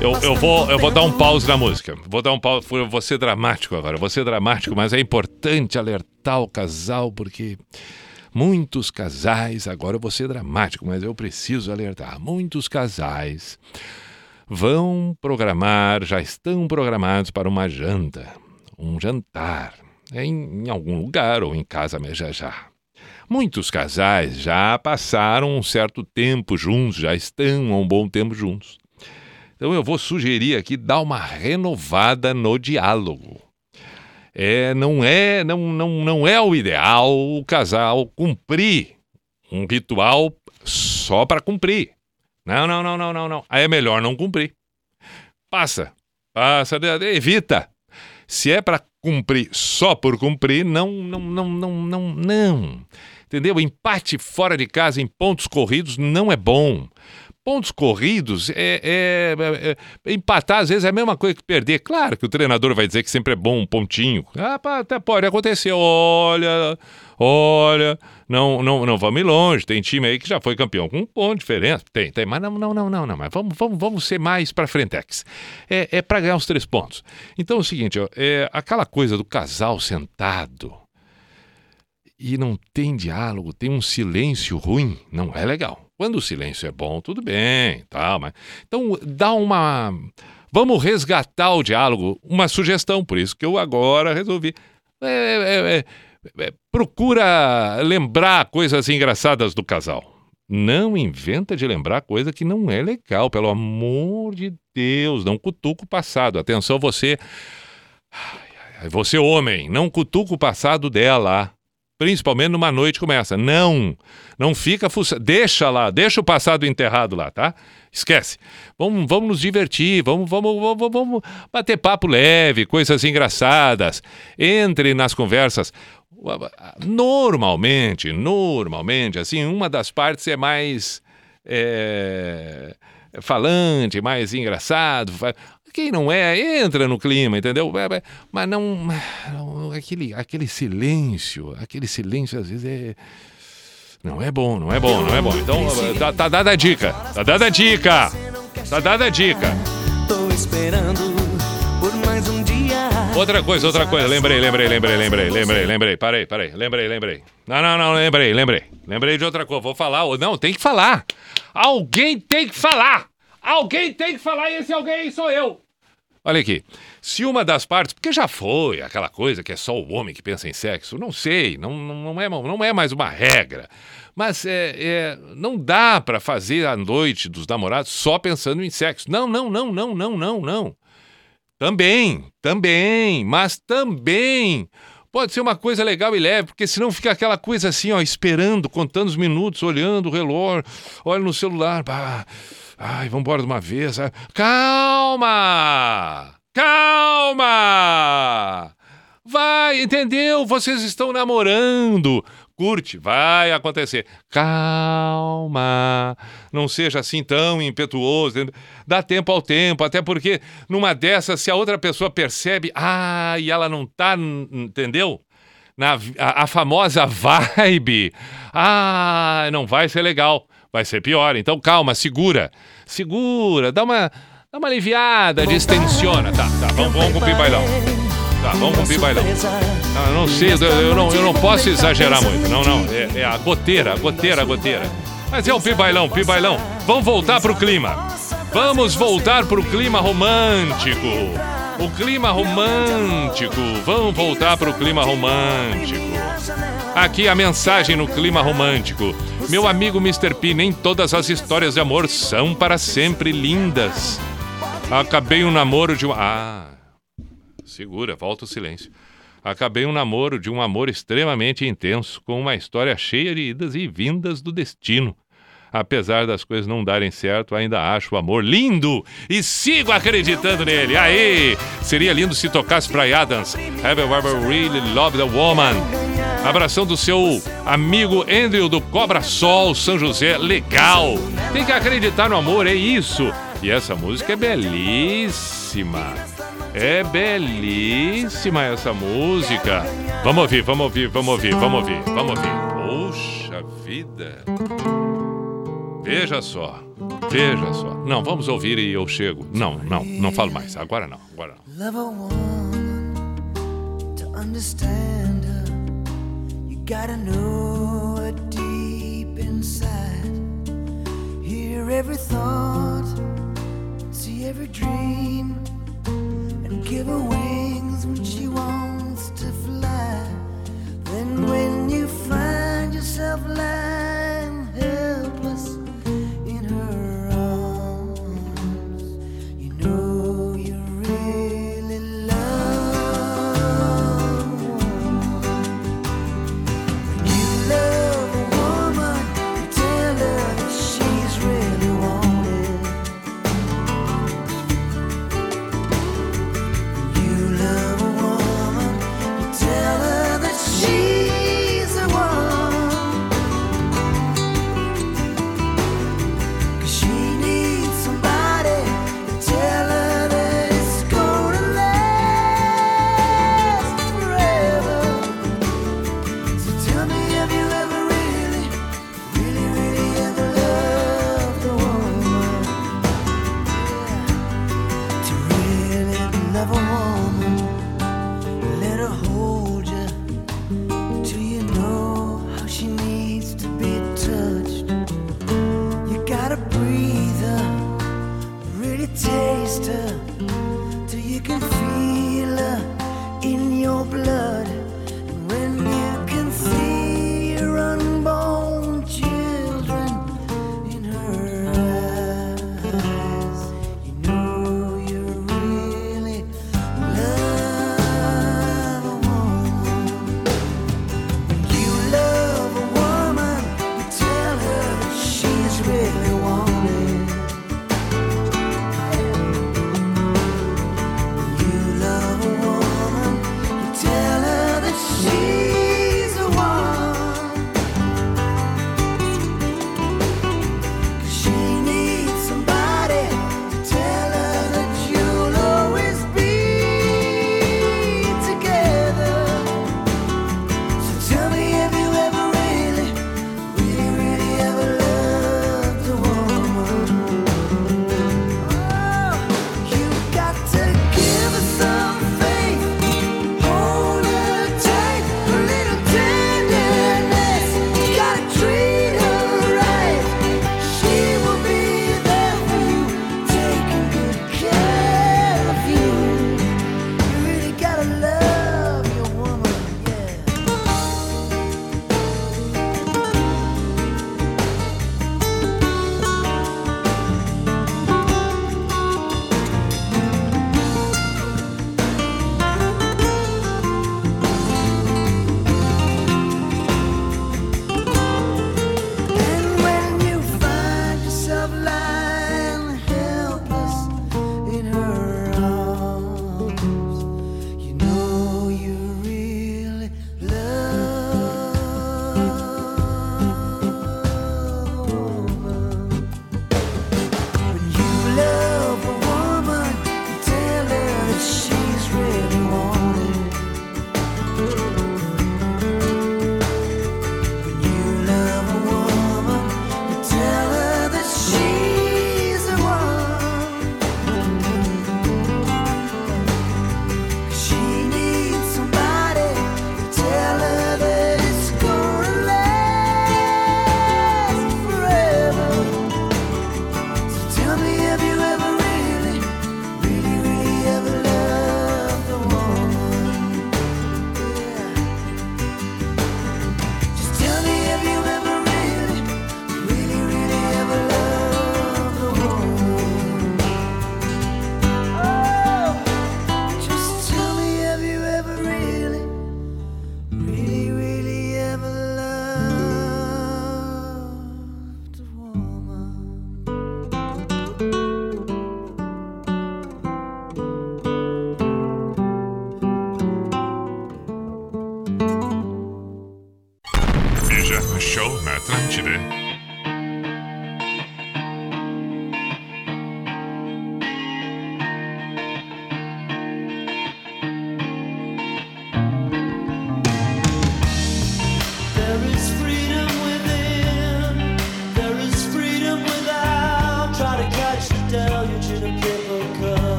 Eu, eu, vou, eu vou dar um pause na música. Vou dar um pause. Eu vou ser dramático agora. Vou ser dramático, mas é importante alertar o casal, porque muitos casais. Agora eu vou ser dramático, mas eu preciso alertar. Muitos casais vão programar, já estão programados para uma janta, um jantar, em, em algum lugar ou em casa já já. Muitos casais já passaram um certo tempo juntos, já estão há um bom tempo juntos. Então eu vou sugerir aqui dar uma renovada no diálogo. É, não é, não, não, não é o ideal o casal cumprir um ritual só para cumprir. Não, não, não, não, não, não. Aí é melhor não cumprir. Passa. Passa, evita. Se é para cumprir só por cumprir, não, não, não, não, não, não. Entendeu? Empate fora de casa em pontos corridos não é bom. Pontos corridos é, é- é- é- empatar às vezes é a mesma coisa que perder. Claro que o treinador vai dizer que sempre é bom um pontinho. Ah, até pode acontecer. Olha, olha, não, não, não vamos ir longe. Tem time aí que já foi campeão com um ponto de diferença. Tem, tem, mas não, não, não, não, não. Mas vamos, vamos, vamos ser mais para frentex. É, é para ganhar os três pontos. Então é o seguinte, ó, é aquela coisa do casal sentado e não tem diálogo, tem um silêncio ruim, não é legal. Quando o silêncio é bom, tudo bem, tá, mas então dá uma vamos resgatar o diálogo, uma sugestão, por isso que eu agora resolvi é, é, é, procura lembrar coisas engraçadas do casal. Não inventa de lembrar coisa que não é legal, pelo amor de Deus, não cutuca o passado. Atenção você, você homem, não cutuca o passado dela. Principalmente numa noite como essa. Não, não fica fuça... Deixa lá, deixa o passado enterrado lá, tá? Esquece. Vamos, vamos nos divertir, vamos, vamos, vamos, vamos bater papo leve, coisas engraçadas. Entre nas conversas. Normalmente, normalmente, assim, uma das partes é mais é, falante, mais engraçado. Quem não é, entra no clima, entendeu? É, é, Mas não, aquele, aquele silêncio, aquele silêncio às vezes é. Não é bom, não é bom, não é bom. Então, tá, tá dada a dica. Tá dada a dica. Tá dada a dica. Tô esperando por mais. Outra coisa, outra coisa. Lembrei, lembrei, lembrei, lembrei, lembrei, lembrei. Parei, parei. Lembrei, lembrei. Não, não, não, lembrei, lembrei. Lembrei de outra coisa. Vou falar. ou Não, tem que falar. Alguém tem que falar. Alguém tem que falar e esse alguém sou eu. Olha aqui. Se uma das partes, porque já foi aquela coisa que é só o homem que pensa em sexo, não sei, não, não, é, não é mais uma regra. Mas é, é, não dá para fazer a noite dos namorados só pensando em sexo. Não, não, não, não, não, não, não. Também, também, mas também pode ser uma coisa legal e leve, porque senão fica aquela coisa assim, ó, esperando, contando os minutos, olhando o relógio, olha no celular, bah, ai, vamos embora de uma vez. ah. Calma! Calma! Vai, entendeu? Vocês estão namorando. Curte, vai acontecer. Calma. Não seja assim tão impetuoso. Dá tempo ao tempo, até porque numa dessas, se a outra pessoa percebe, ah, e ela não tá, entendeu? Na, a, a famosa vibe. Ah, não vai ser legal. Vai ser pior. Então calma, segura. Segura, dá uma, dá uma aliviada, distensiona. Tá, tá, vamos, vamos cumprir bailão. Tá, vamos cumprir bailão. Ah, eu não sei, eu, eu não, eu não posso exagerar muito. Não, não. É, é a goteira, a goteira, a goteira. Mas é o pibailão, pibailão. Vamos voltar pro clima. Vamos voltar pro clima romântico. O clima romântico. Vamos voltar pro clima romântico. Aqui a mensagem no clima romântico. Meu amigo Mr. P, nem todas as histórias de amor são para sempre lindas. Acabei um namoro de uma. Ah. Segura, volta o silêncio. Acabei um namoro de um amor extremamente intenso, com uma história cheia de idas e vindas do destino. Apesar das coisas não darem certo, ainda acho o amor lindo e sigo acreditando nele. Aí, seria lindo se tocasse Brian Adams. Have you ever really loved a woman? Abração do seu amigo Andrew do Cobra Sol, São José. Legal. Tem que acreditar no amor, é isso. E essa música é belíssima. É belíssima essa música. Vamos ouvir, vamos ouvir, vamos ouvir, vamos ouvir, vamos ouvir. Poxa vida. Veja só, veja só. Não, vamos ouvir e eu chego. Não, não, não falo mais. Agora não, agora não. A woman to understand her. You gotta know her deep inside. Hear every thought, see every dream, give her wings when she wants to fly. Then when you find yourself lying helpless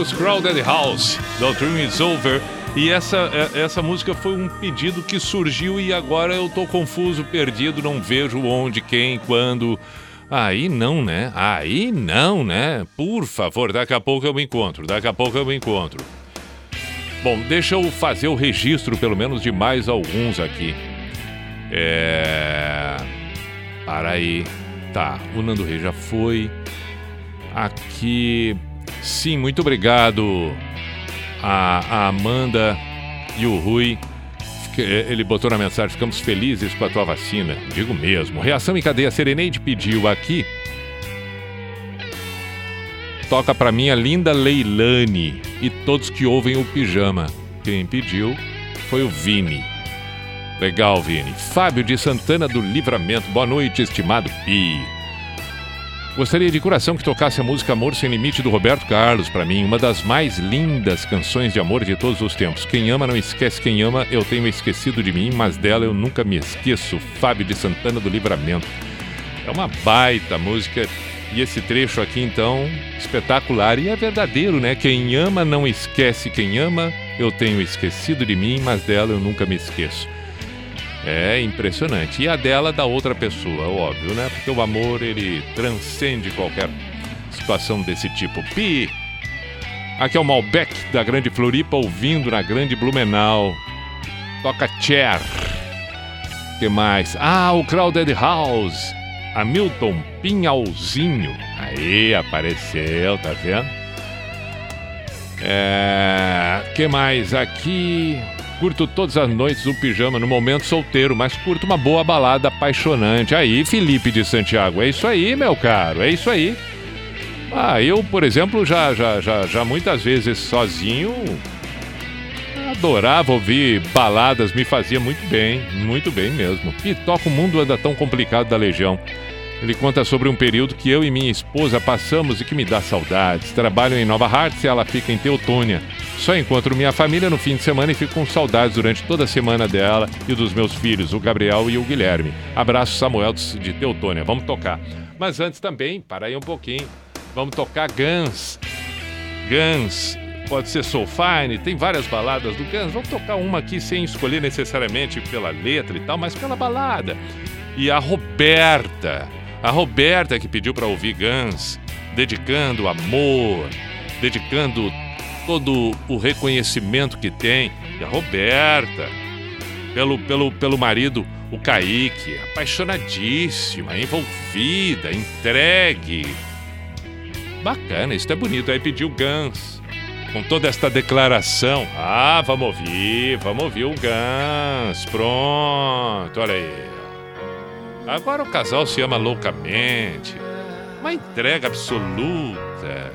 ouvimos Crowded House, The Dream Is Over. E essa, é- essa música foi um pedido que surgiu e agora eu tô confuso, perdido, não vejo onde, quem, quando. Aí não, né? Aí não, né? Por favor, daqui a pouco eu me encontro, daqui a pouco eu me encontro. Bom, deixa eu fazer o registro, pelo menos, de mais alguns aqui. É. Para aí. Tá, o Nando Rei já foi. Aqui. Sim, muito obrigado a, a Amanda e o Rui. Fique- Ele botou na mensagem: ficamos felizes com a tua vacina. Digo mesmo. Reação em cadeia. Sereneide pediu aqui. Toca pra mim a linda Leilane e todos que ouvem o pijama. Quem pediu foi o Vini. Legal, Vini. Fábio de Santana do Livramento. Boa noite, estimado Pi. Gostaria de coração que tocasse a música Amor Sem Limite do Roberto Carlos para mim, uma das mais lindas canções de amor de todos os tempos. Quem ama não esquece quem ama, eu tenho esquecido de mim, mas dela eu nunca me esqueço. Fábio de Santana do Livramento. É uma baita música e esse trecho aqui então espetacular e é verdadeiro, né? Quem ama não esquece quem ama, eu tenho esquecido de mim, mas dela eu nunca me esqueço. É impressionante. E a dela da outra pessoa, óbvio, né? Porque o amor ele transcende qualquer situação desse tipo. Pi. Aqui é o Malbec da Grande Floripa ouvindo na Grande Blumenau. Toca Cher. que mais? Ah, o Crowded House. Hamilton Pinhalzinho. Aí, apareceu, tá vendo? É. que mais? Aqui. Curto todas as noites o pijama no momento solteiro, mas curto uma boa balada apaixonante. Aí, Felipe de Santiago. É isso aí, meu caro. É isso aí. Ah, eu, por exemplo, já, já, já, já muitas vezes sozinho adorava ouvir baladas, me fazia muito bem, muito bem mesmo. E toca o mundo anda tão complicado da Legião. Ele conta sobre um período que eu e minha esposa passamos e que me dá saudades. Trabalho em Nova Hartz e ela fica em Teutônia. Só encontro minha família no fim de semana e fico com saudades durante toda a semana dela e dos meus filhos, o Gabriel e o Guilherme. Abraço, Samuel de Teutônia. Vamos tocar. Mas antes também, para aí um pouquinho. Vamos tocar Guns. Guns. Pode ser Soul Fine, tem várias baladas do Guns. Vamos tocar uma aqui sem escolher necessariamente pela letra e tal, mas pela balada. E a Roberta. A Roberta que pediu para ouvir Guns, dedicando amor, dedicando todo o reconhecimento que tem. E a Roberta, pelo, pelo, pelo marido, o Kaique, apaixonadíssima, envolvida, entregue. Bacana, isso é bonito. Aí pediu Guns. Com toda esta declaração. Ah, vamos ouvir, vamos ouvir o Guns. Pronto, olha aí. Agora o casal se ama loucamente. Uma entrega absoluta.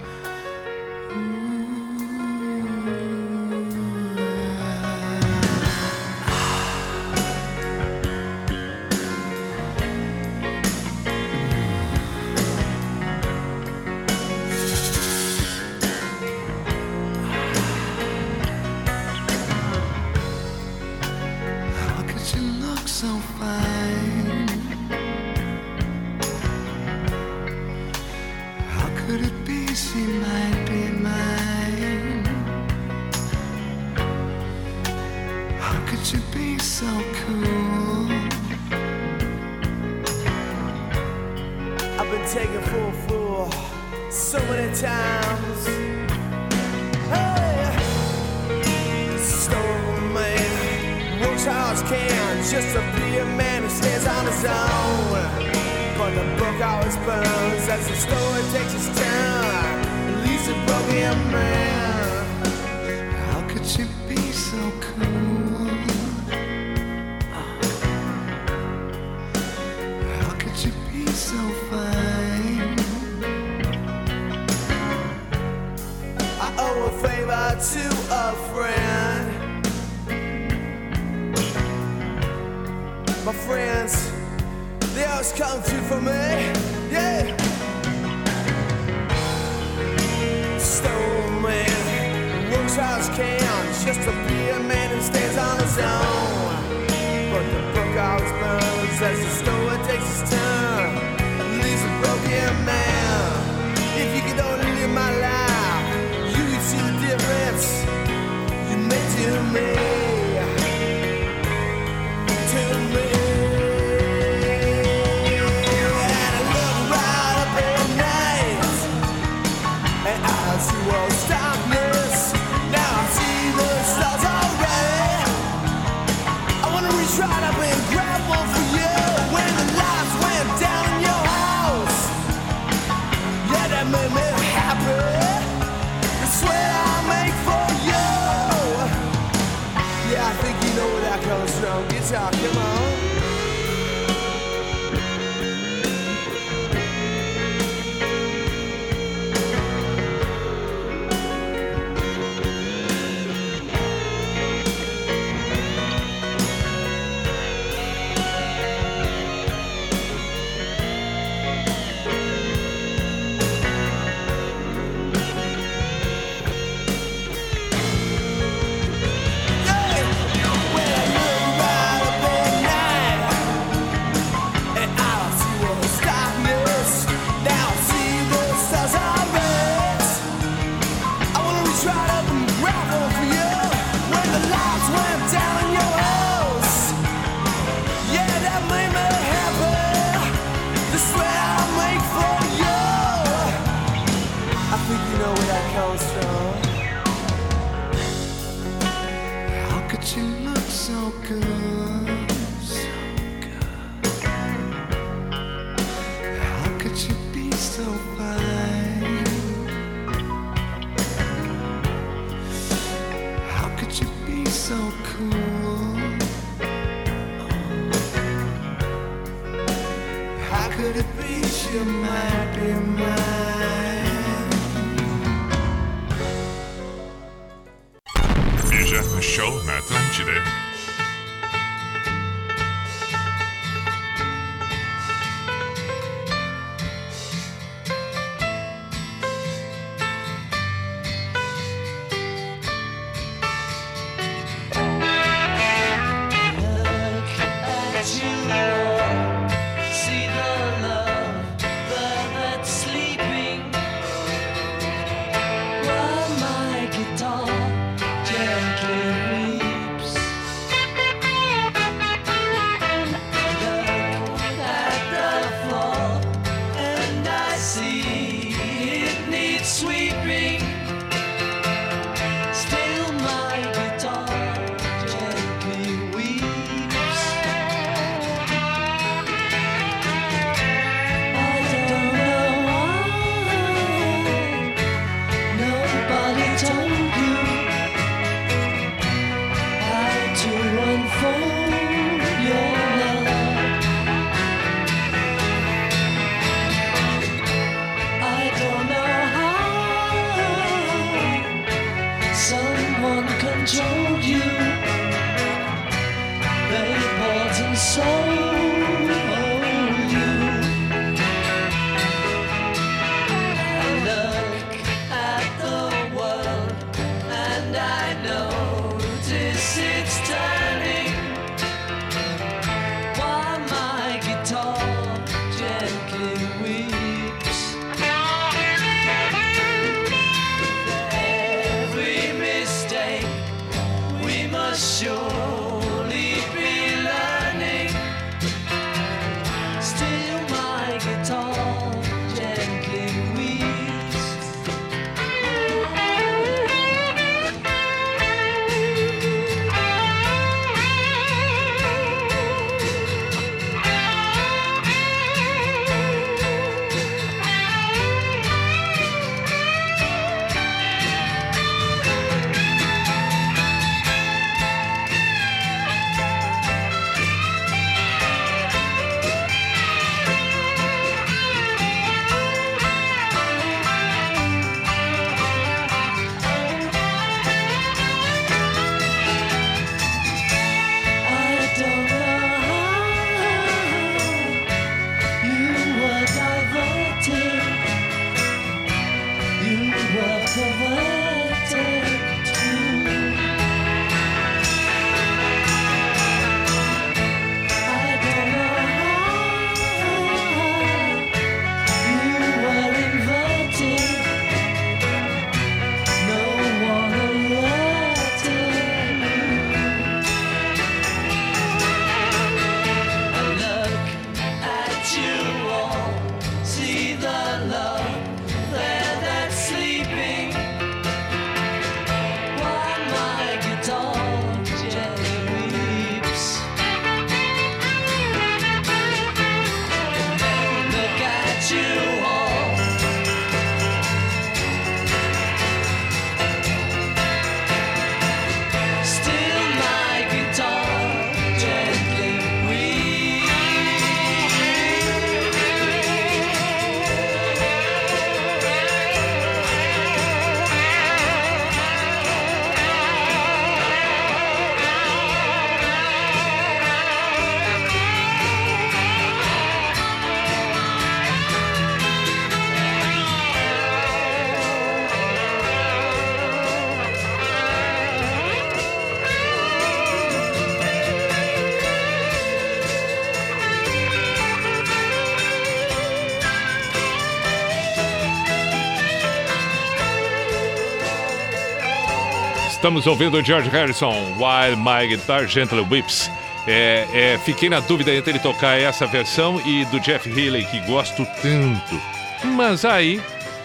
Estamos ouvindo George Harrison, While My Guitar Gently Whips. É, é, fiquei na dúvida entre ele tocar essa versão e do Jeff Healey, que gosto tanto. Mas aí,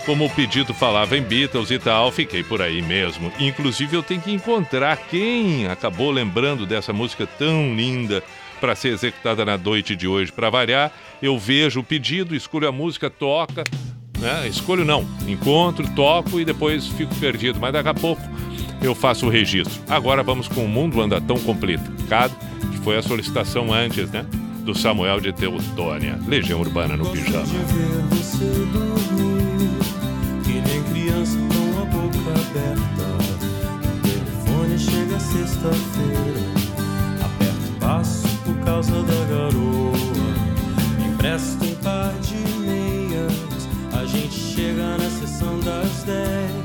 como o pedido falava em Beatles e tal, fiquei por aí mesmo. Inclusive, eu tenho que encontrar quem acabou lembrando dessa música tão linda para ser executada na noite de hoje. Para variar, eu vejo o pedido, escolho a música, toca. Né? Escolho não, encontro, toco e depois fico perdido. Mas daqui a pouco eu faço o registro. Agora vamos com o mundo anda tão complicado, que foi a solicitação antes, né? do Samuel de Teutônia. Legião Urbana no pijama. sexta-feira Aperto o passo por causa da garoa Empresto um par de meias A gente chega na sessão das dez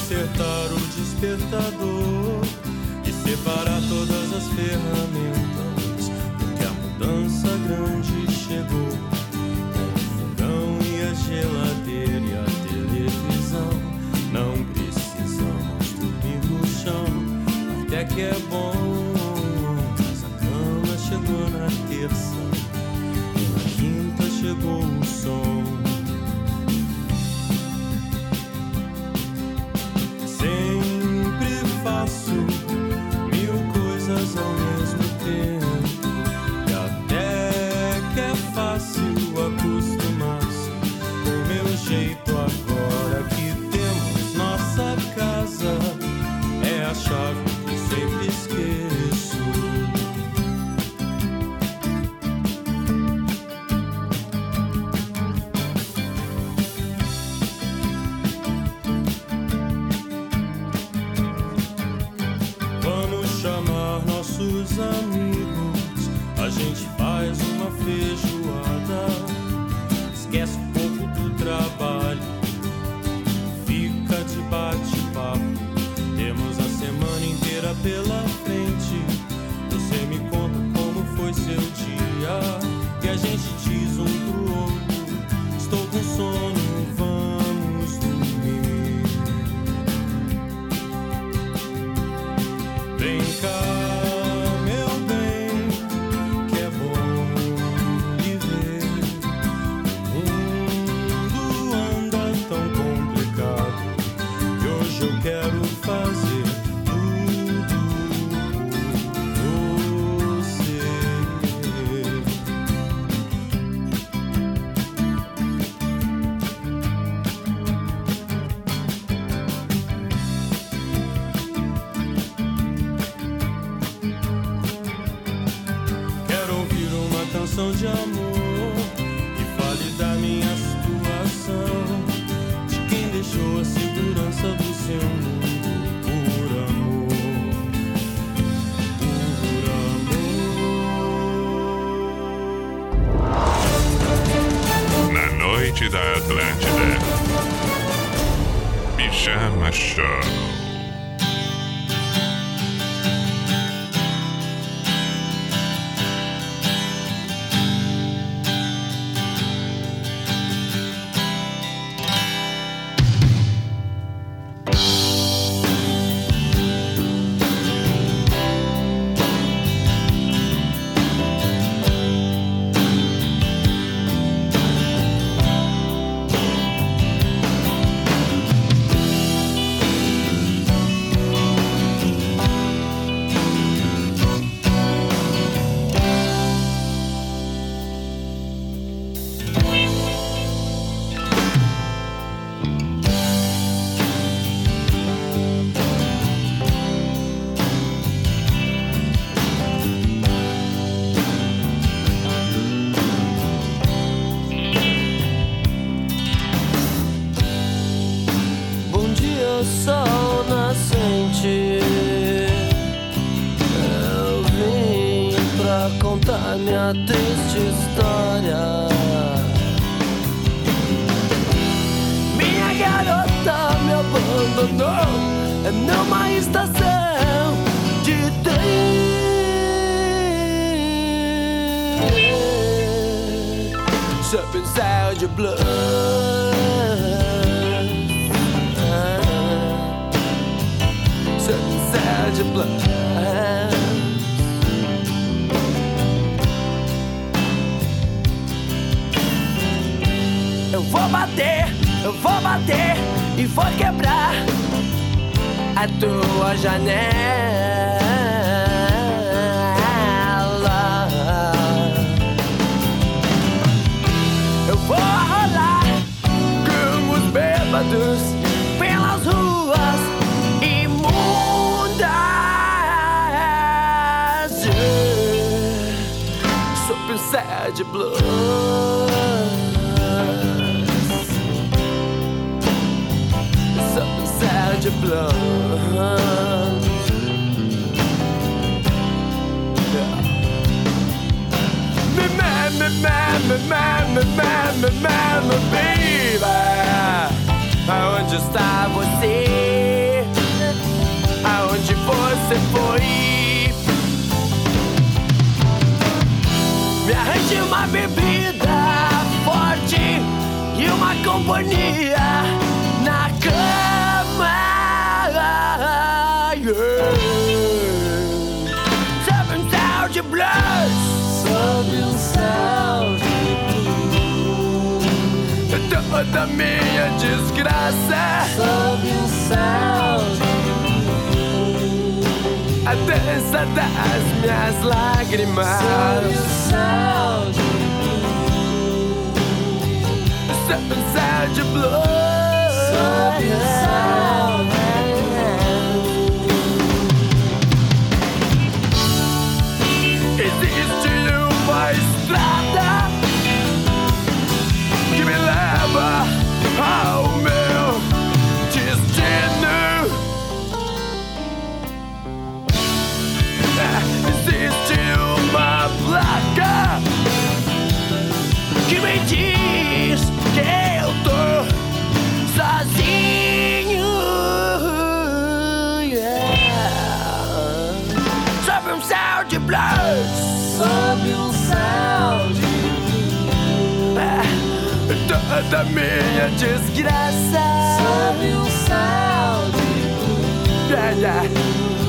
consertar o despertador e separar todas as ferramentas, porque a mudança grande chegou. Com o fogão e a geladeira e a televisão, não precisamos dormir no chão, até que é bom. Mas a cama chegou na terça e na quinta chegou o minha triste história. Minha garota me abandonou é numa estação de trem. up inside your blood. Janela. Eu vou rolar como os bêbados pelas ruas imundas. Sob um sad blues. Aonde está você? Aonde você foi? Me arranje uma bebida forte e uma companhia Toda minha desgraça. Sob um céu A dança das minhas lágrimas. Sob um céu Sob um céu de blues. Sob um céu Existe uma estrada Toda minha desgraça. Sob um céu de yeah.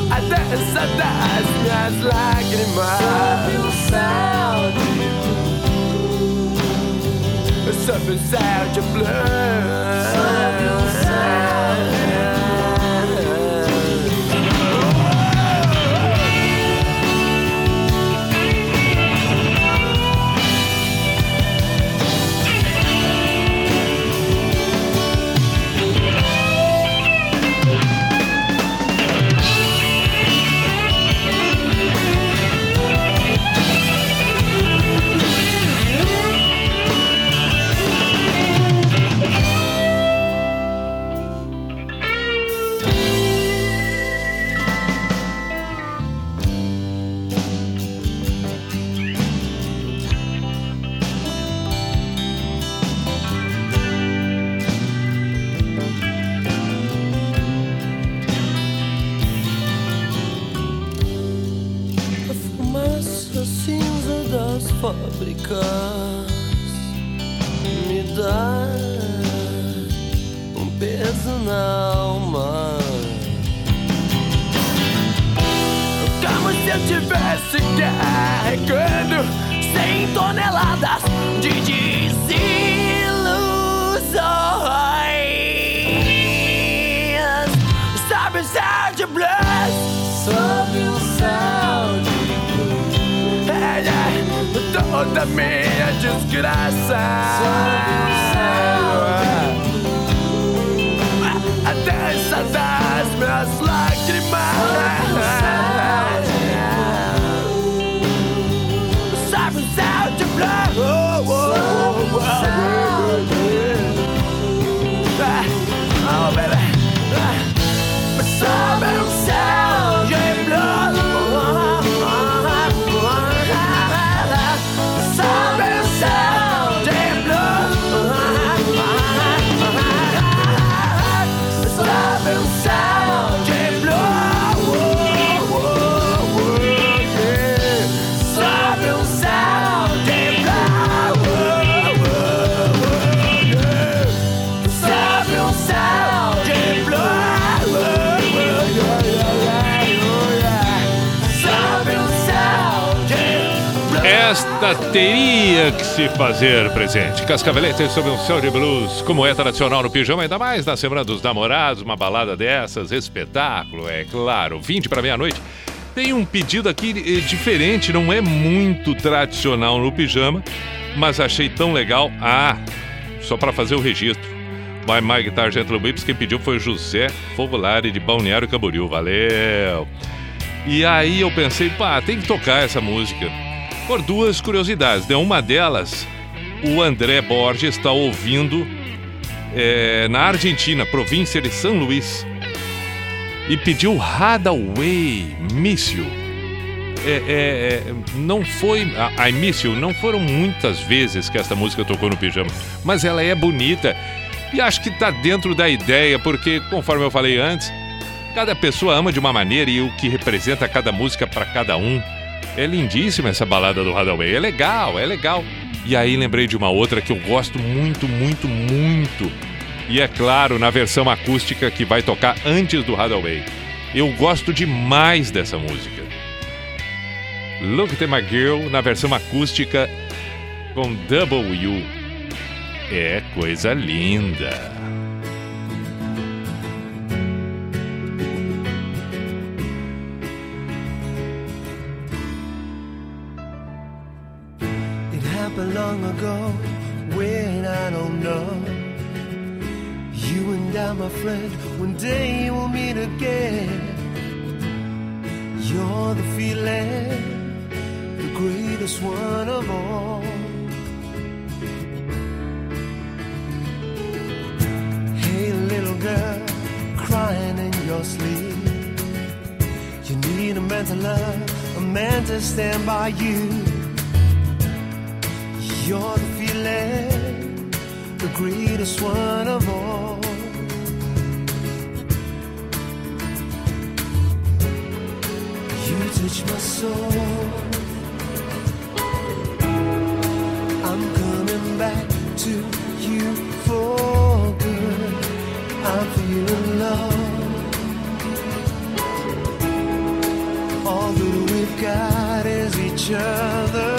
A dança das minhas lágrimas. Sob um céu de Sob um céu de blues. Na alma. Como se eu tivesse carregando 100 toneladas de desilusões. Sabe o céu de blues? Sob um céu de é, é, Toda minha desgraça. Sob um A dança das minhas lágrimas. Teria que se fazer presente. Cascavelete sobre um céu de blues, como é tradicional no pijama, ainda mais na Semana dos Namorados, uma balada dessas, espetáculo, é claro. 20 para meia-noite. Tem um pedido aqui eh, diferente, não é muito tradicional no pijama, mas achei tão legal. Ah, só para fazer o registro. By My Guitar Gentle Whips, quem pediu foi José Fovolari de Balneário Camboriú. Valeu! E aí eu pensei, pá, tem que tocar essa música. Por duas curiosidades, né? Uma delas, o André Borges está ouvindo é, na Argentina, província de São Luís, e pediu Hadaway You. É, é, é, não foi. A, You não foram muitas vezes que essa música tocou no pijama, mas ela é bonita e acho que está dentro da ideia, porque, conforme eu falei antes, cada pessoa ama de uma maneira e o que representa cada música para cada um. É lindíssima essa balada do Hadaway, é legal, é legal. E aí lembrei de uma outra que eu gosto muito, muito, muito. E é claro, na versão acústica que vai tocar antes do Hadaway. Eu gosto demais dessa música. Look at My Girl na versão acústica com Double U. É coisa linda. One day we'll meet again. You're the feeling, the greatest one of all. Hey, little girl, crying in your sleep. You need a man to love, a man to stand by you. You're the feeling, the greatest one of all. Touch my soul. I'm coming back to you for good. I'm feeling love. All that we've got is each other.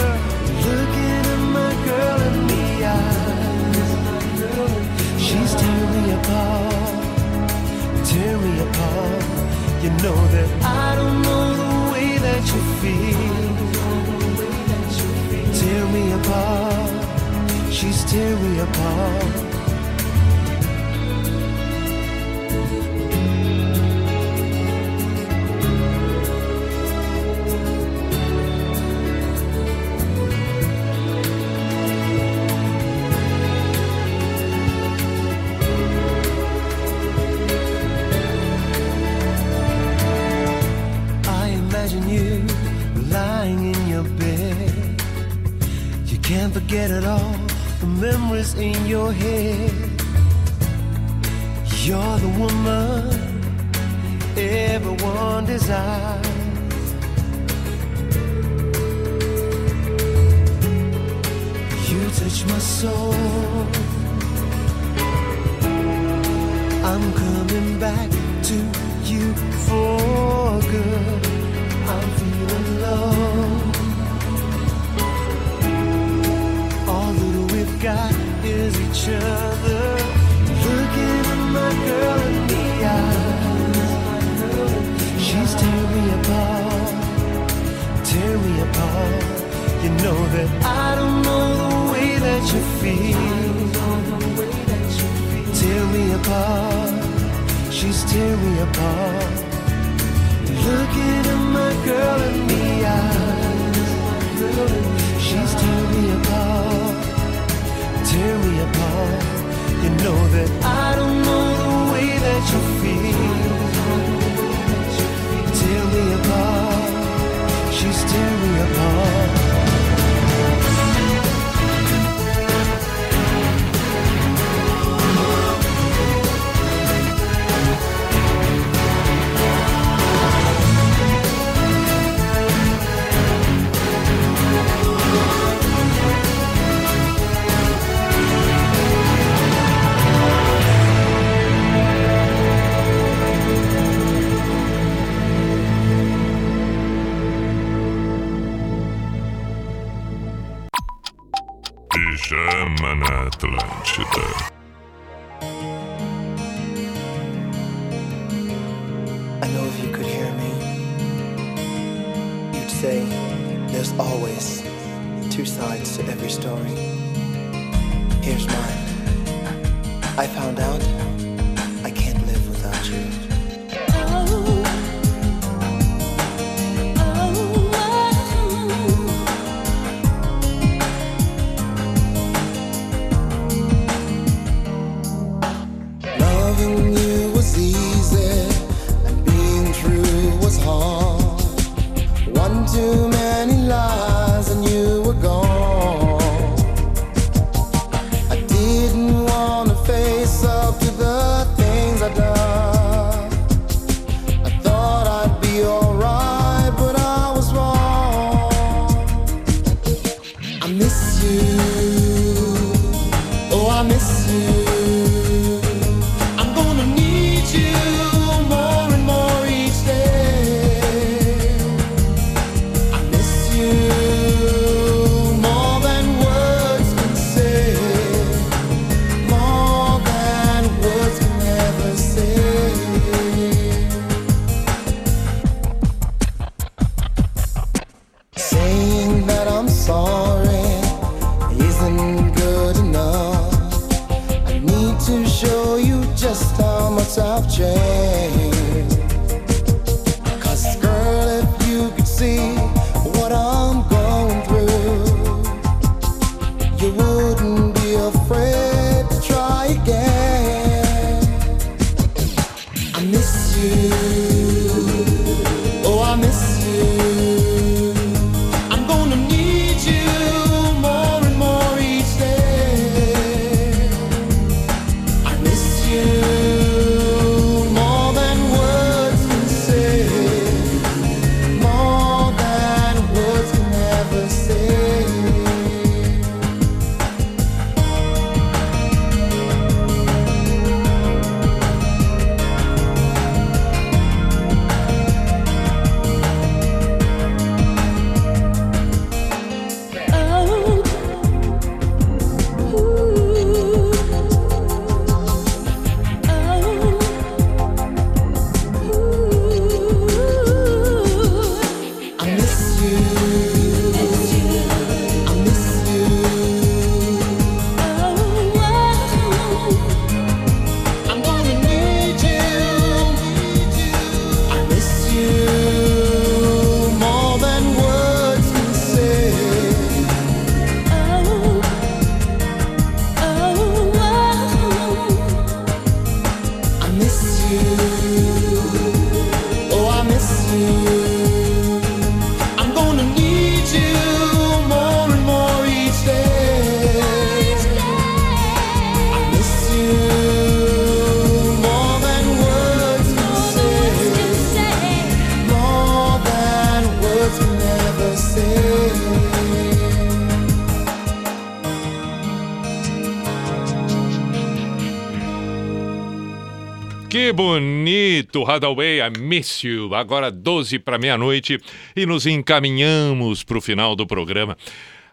Hadaway, I miss you. Agora 12 para meia-noite e nos encaminhamos para o final do programa.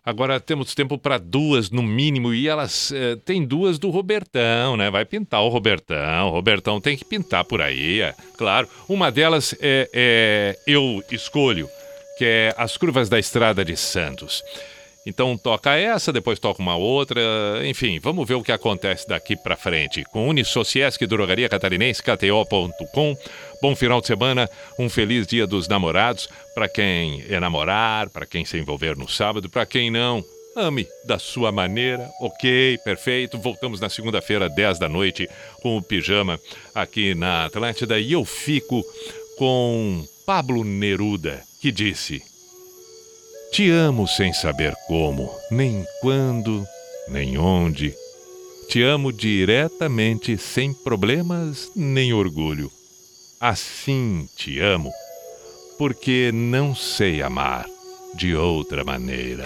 Agora temos tempo para duas no mínimo e elas eh, tem duas do Robertão, né? Vai pintar o Robertão. O Robertão tem que pintar por aí, é claro. Uma delas é, é eu escolho, que é as curvas da Estrada de Santos. Então toca essa, depois toca uma outra, enfim, vamos ver o que acontece daqui pra frente. Com Unisociesc, Drogaria Catarinense, KTO.com. Bom final de semana, um feliz dia dos namorados, para quem enamorar, para quem se envolver no sábado, para quem não, ame da sua maneira. Ok, perfeito. Voltamos na segunda-feira, 10 da noite, com o pijama aqui na Atlântida e eu fico com Pablo Neruda, que disse: Te amo sem saber como, nem quando, nem onde. Te amo diretamente, sem problemas nem orgulho. Assim te amo, porque não sei amar de outra maneira.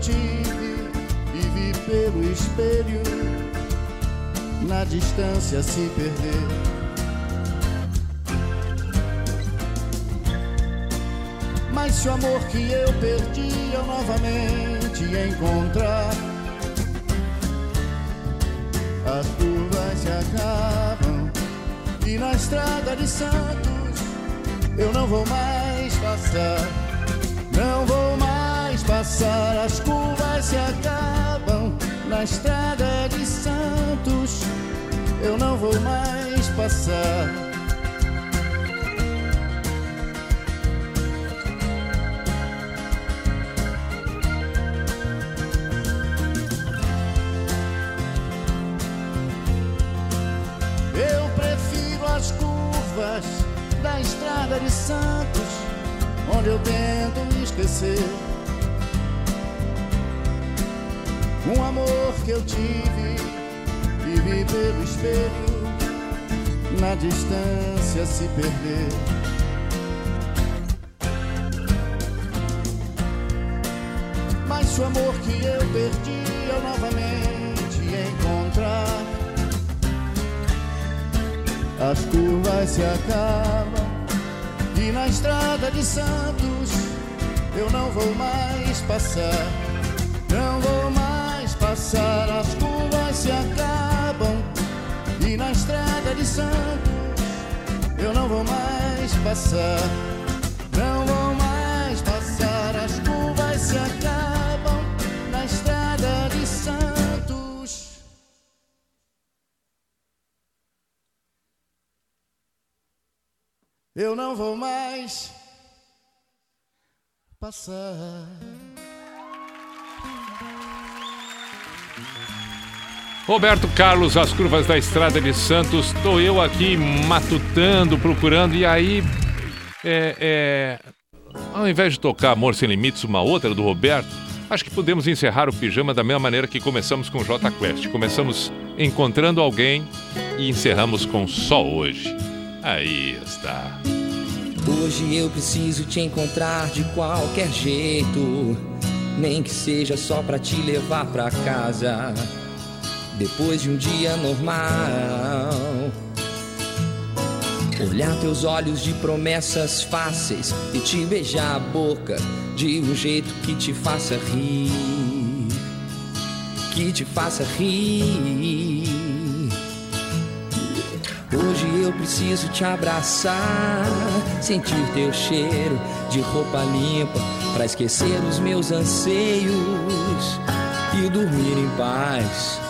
tive e vi pelo espelho, na distância se perder. Mas se o amor que eu perdi eu novamente encontrar, as curvas se acabam e na estrada de Santos eu não vou mais passar, não vou passar, as curvas se acabam na estrada de Santos eu não vou mais passar. Eu prefiro as curvas da estrada de Santos, onde eu tento esquecer um amor que eu tive e vi pelo espelho, na distância se perder. Mas o amor que eu perdi eu novamente encontrar, as curvas se acabam e na estrada de Santos eu não vou mais passar, não vou passar, as curvas se acabam e na estrada de Santos eu não vou mais passar, não vou mais passar, as curvas se acabam na estrada de Santos. Eu não vou mais passar. Roberto Carlos, as curvas da Estrada de Santos. Estou eu aqui matutando, procurando, e aí, é, é, ao invés de tocar Amor Sem Limites, uma outra do Roberto, acho que podemos encerrar o pijama da mesma maneira que começamos com J Quest. Começamos encontrando alguém e encerramos com Só Hoje. Aí está. Hoje eu preciso te encontrar de qualquer jeito, nem que seja só pra te levar pra casa. Depois de um dia normal, olhar teus olhos de promessas fáceis e te beijar a boca de um jeito que te faça rir, que te faça rir. Hoje eu preciso te abraçar, sentir teu cheiro de roupa limpa pra esquecer os meus anseios e dormir em paz.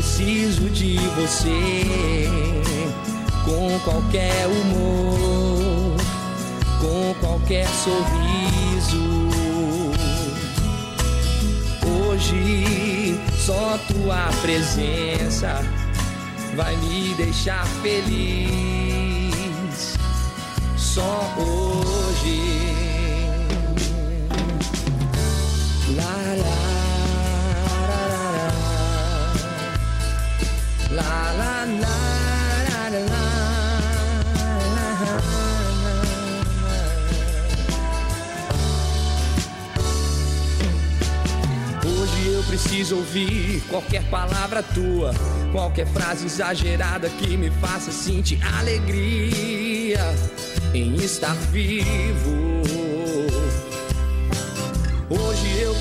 Preciso de você. Com qualquer humor, com qualquer sorriso. Hoje só tua presença vai me deixar feliz. Só hoje. La la Hoje eu preciso ouvir qualquer palavra tua, qualquer frase exagerada que me faça sentir alegria em estar vivo.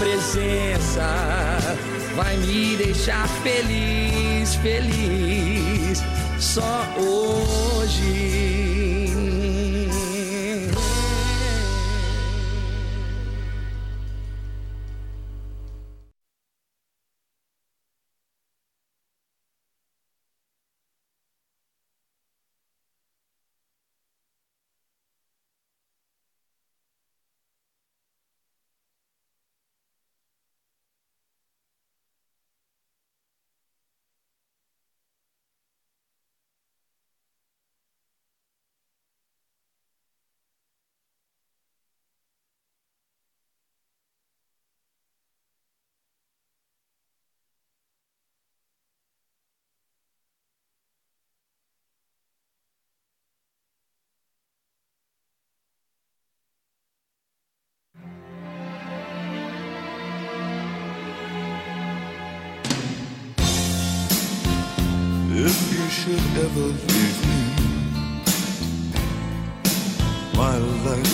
presença vai me deixar feliz, feliz. Só hoje. Should ever leave me, my life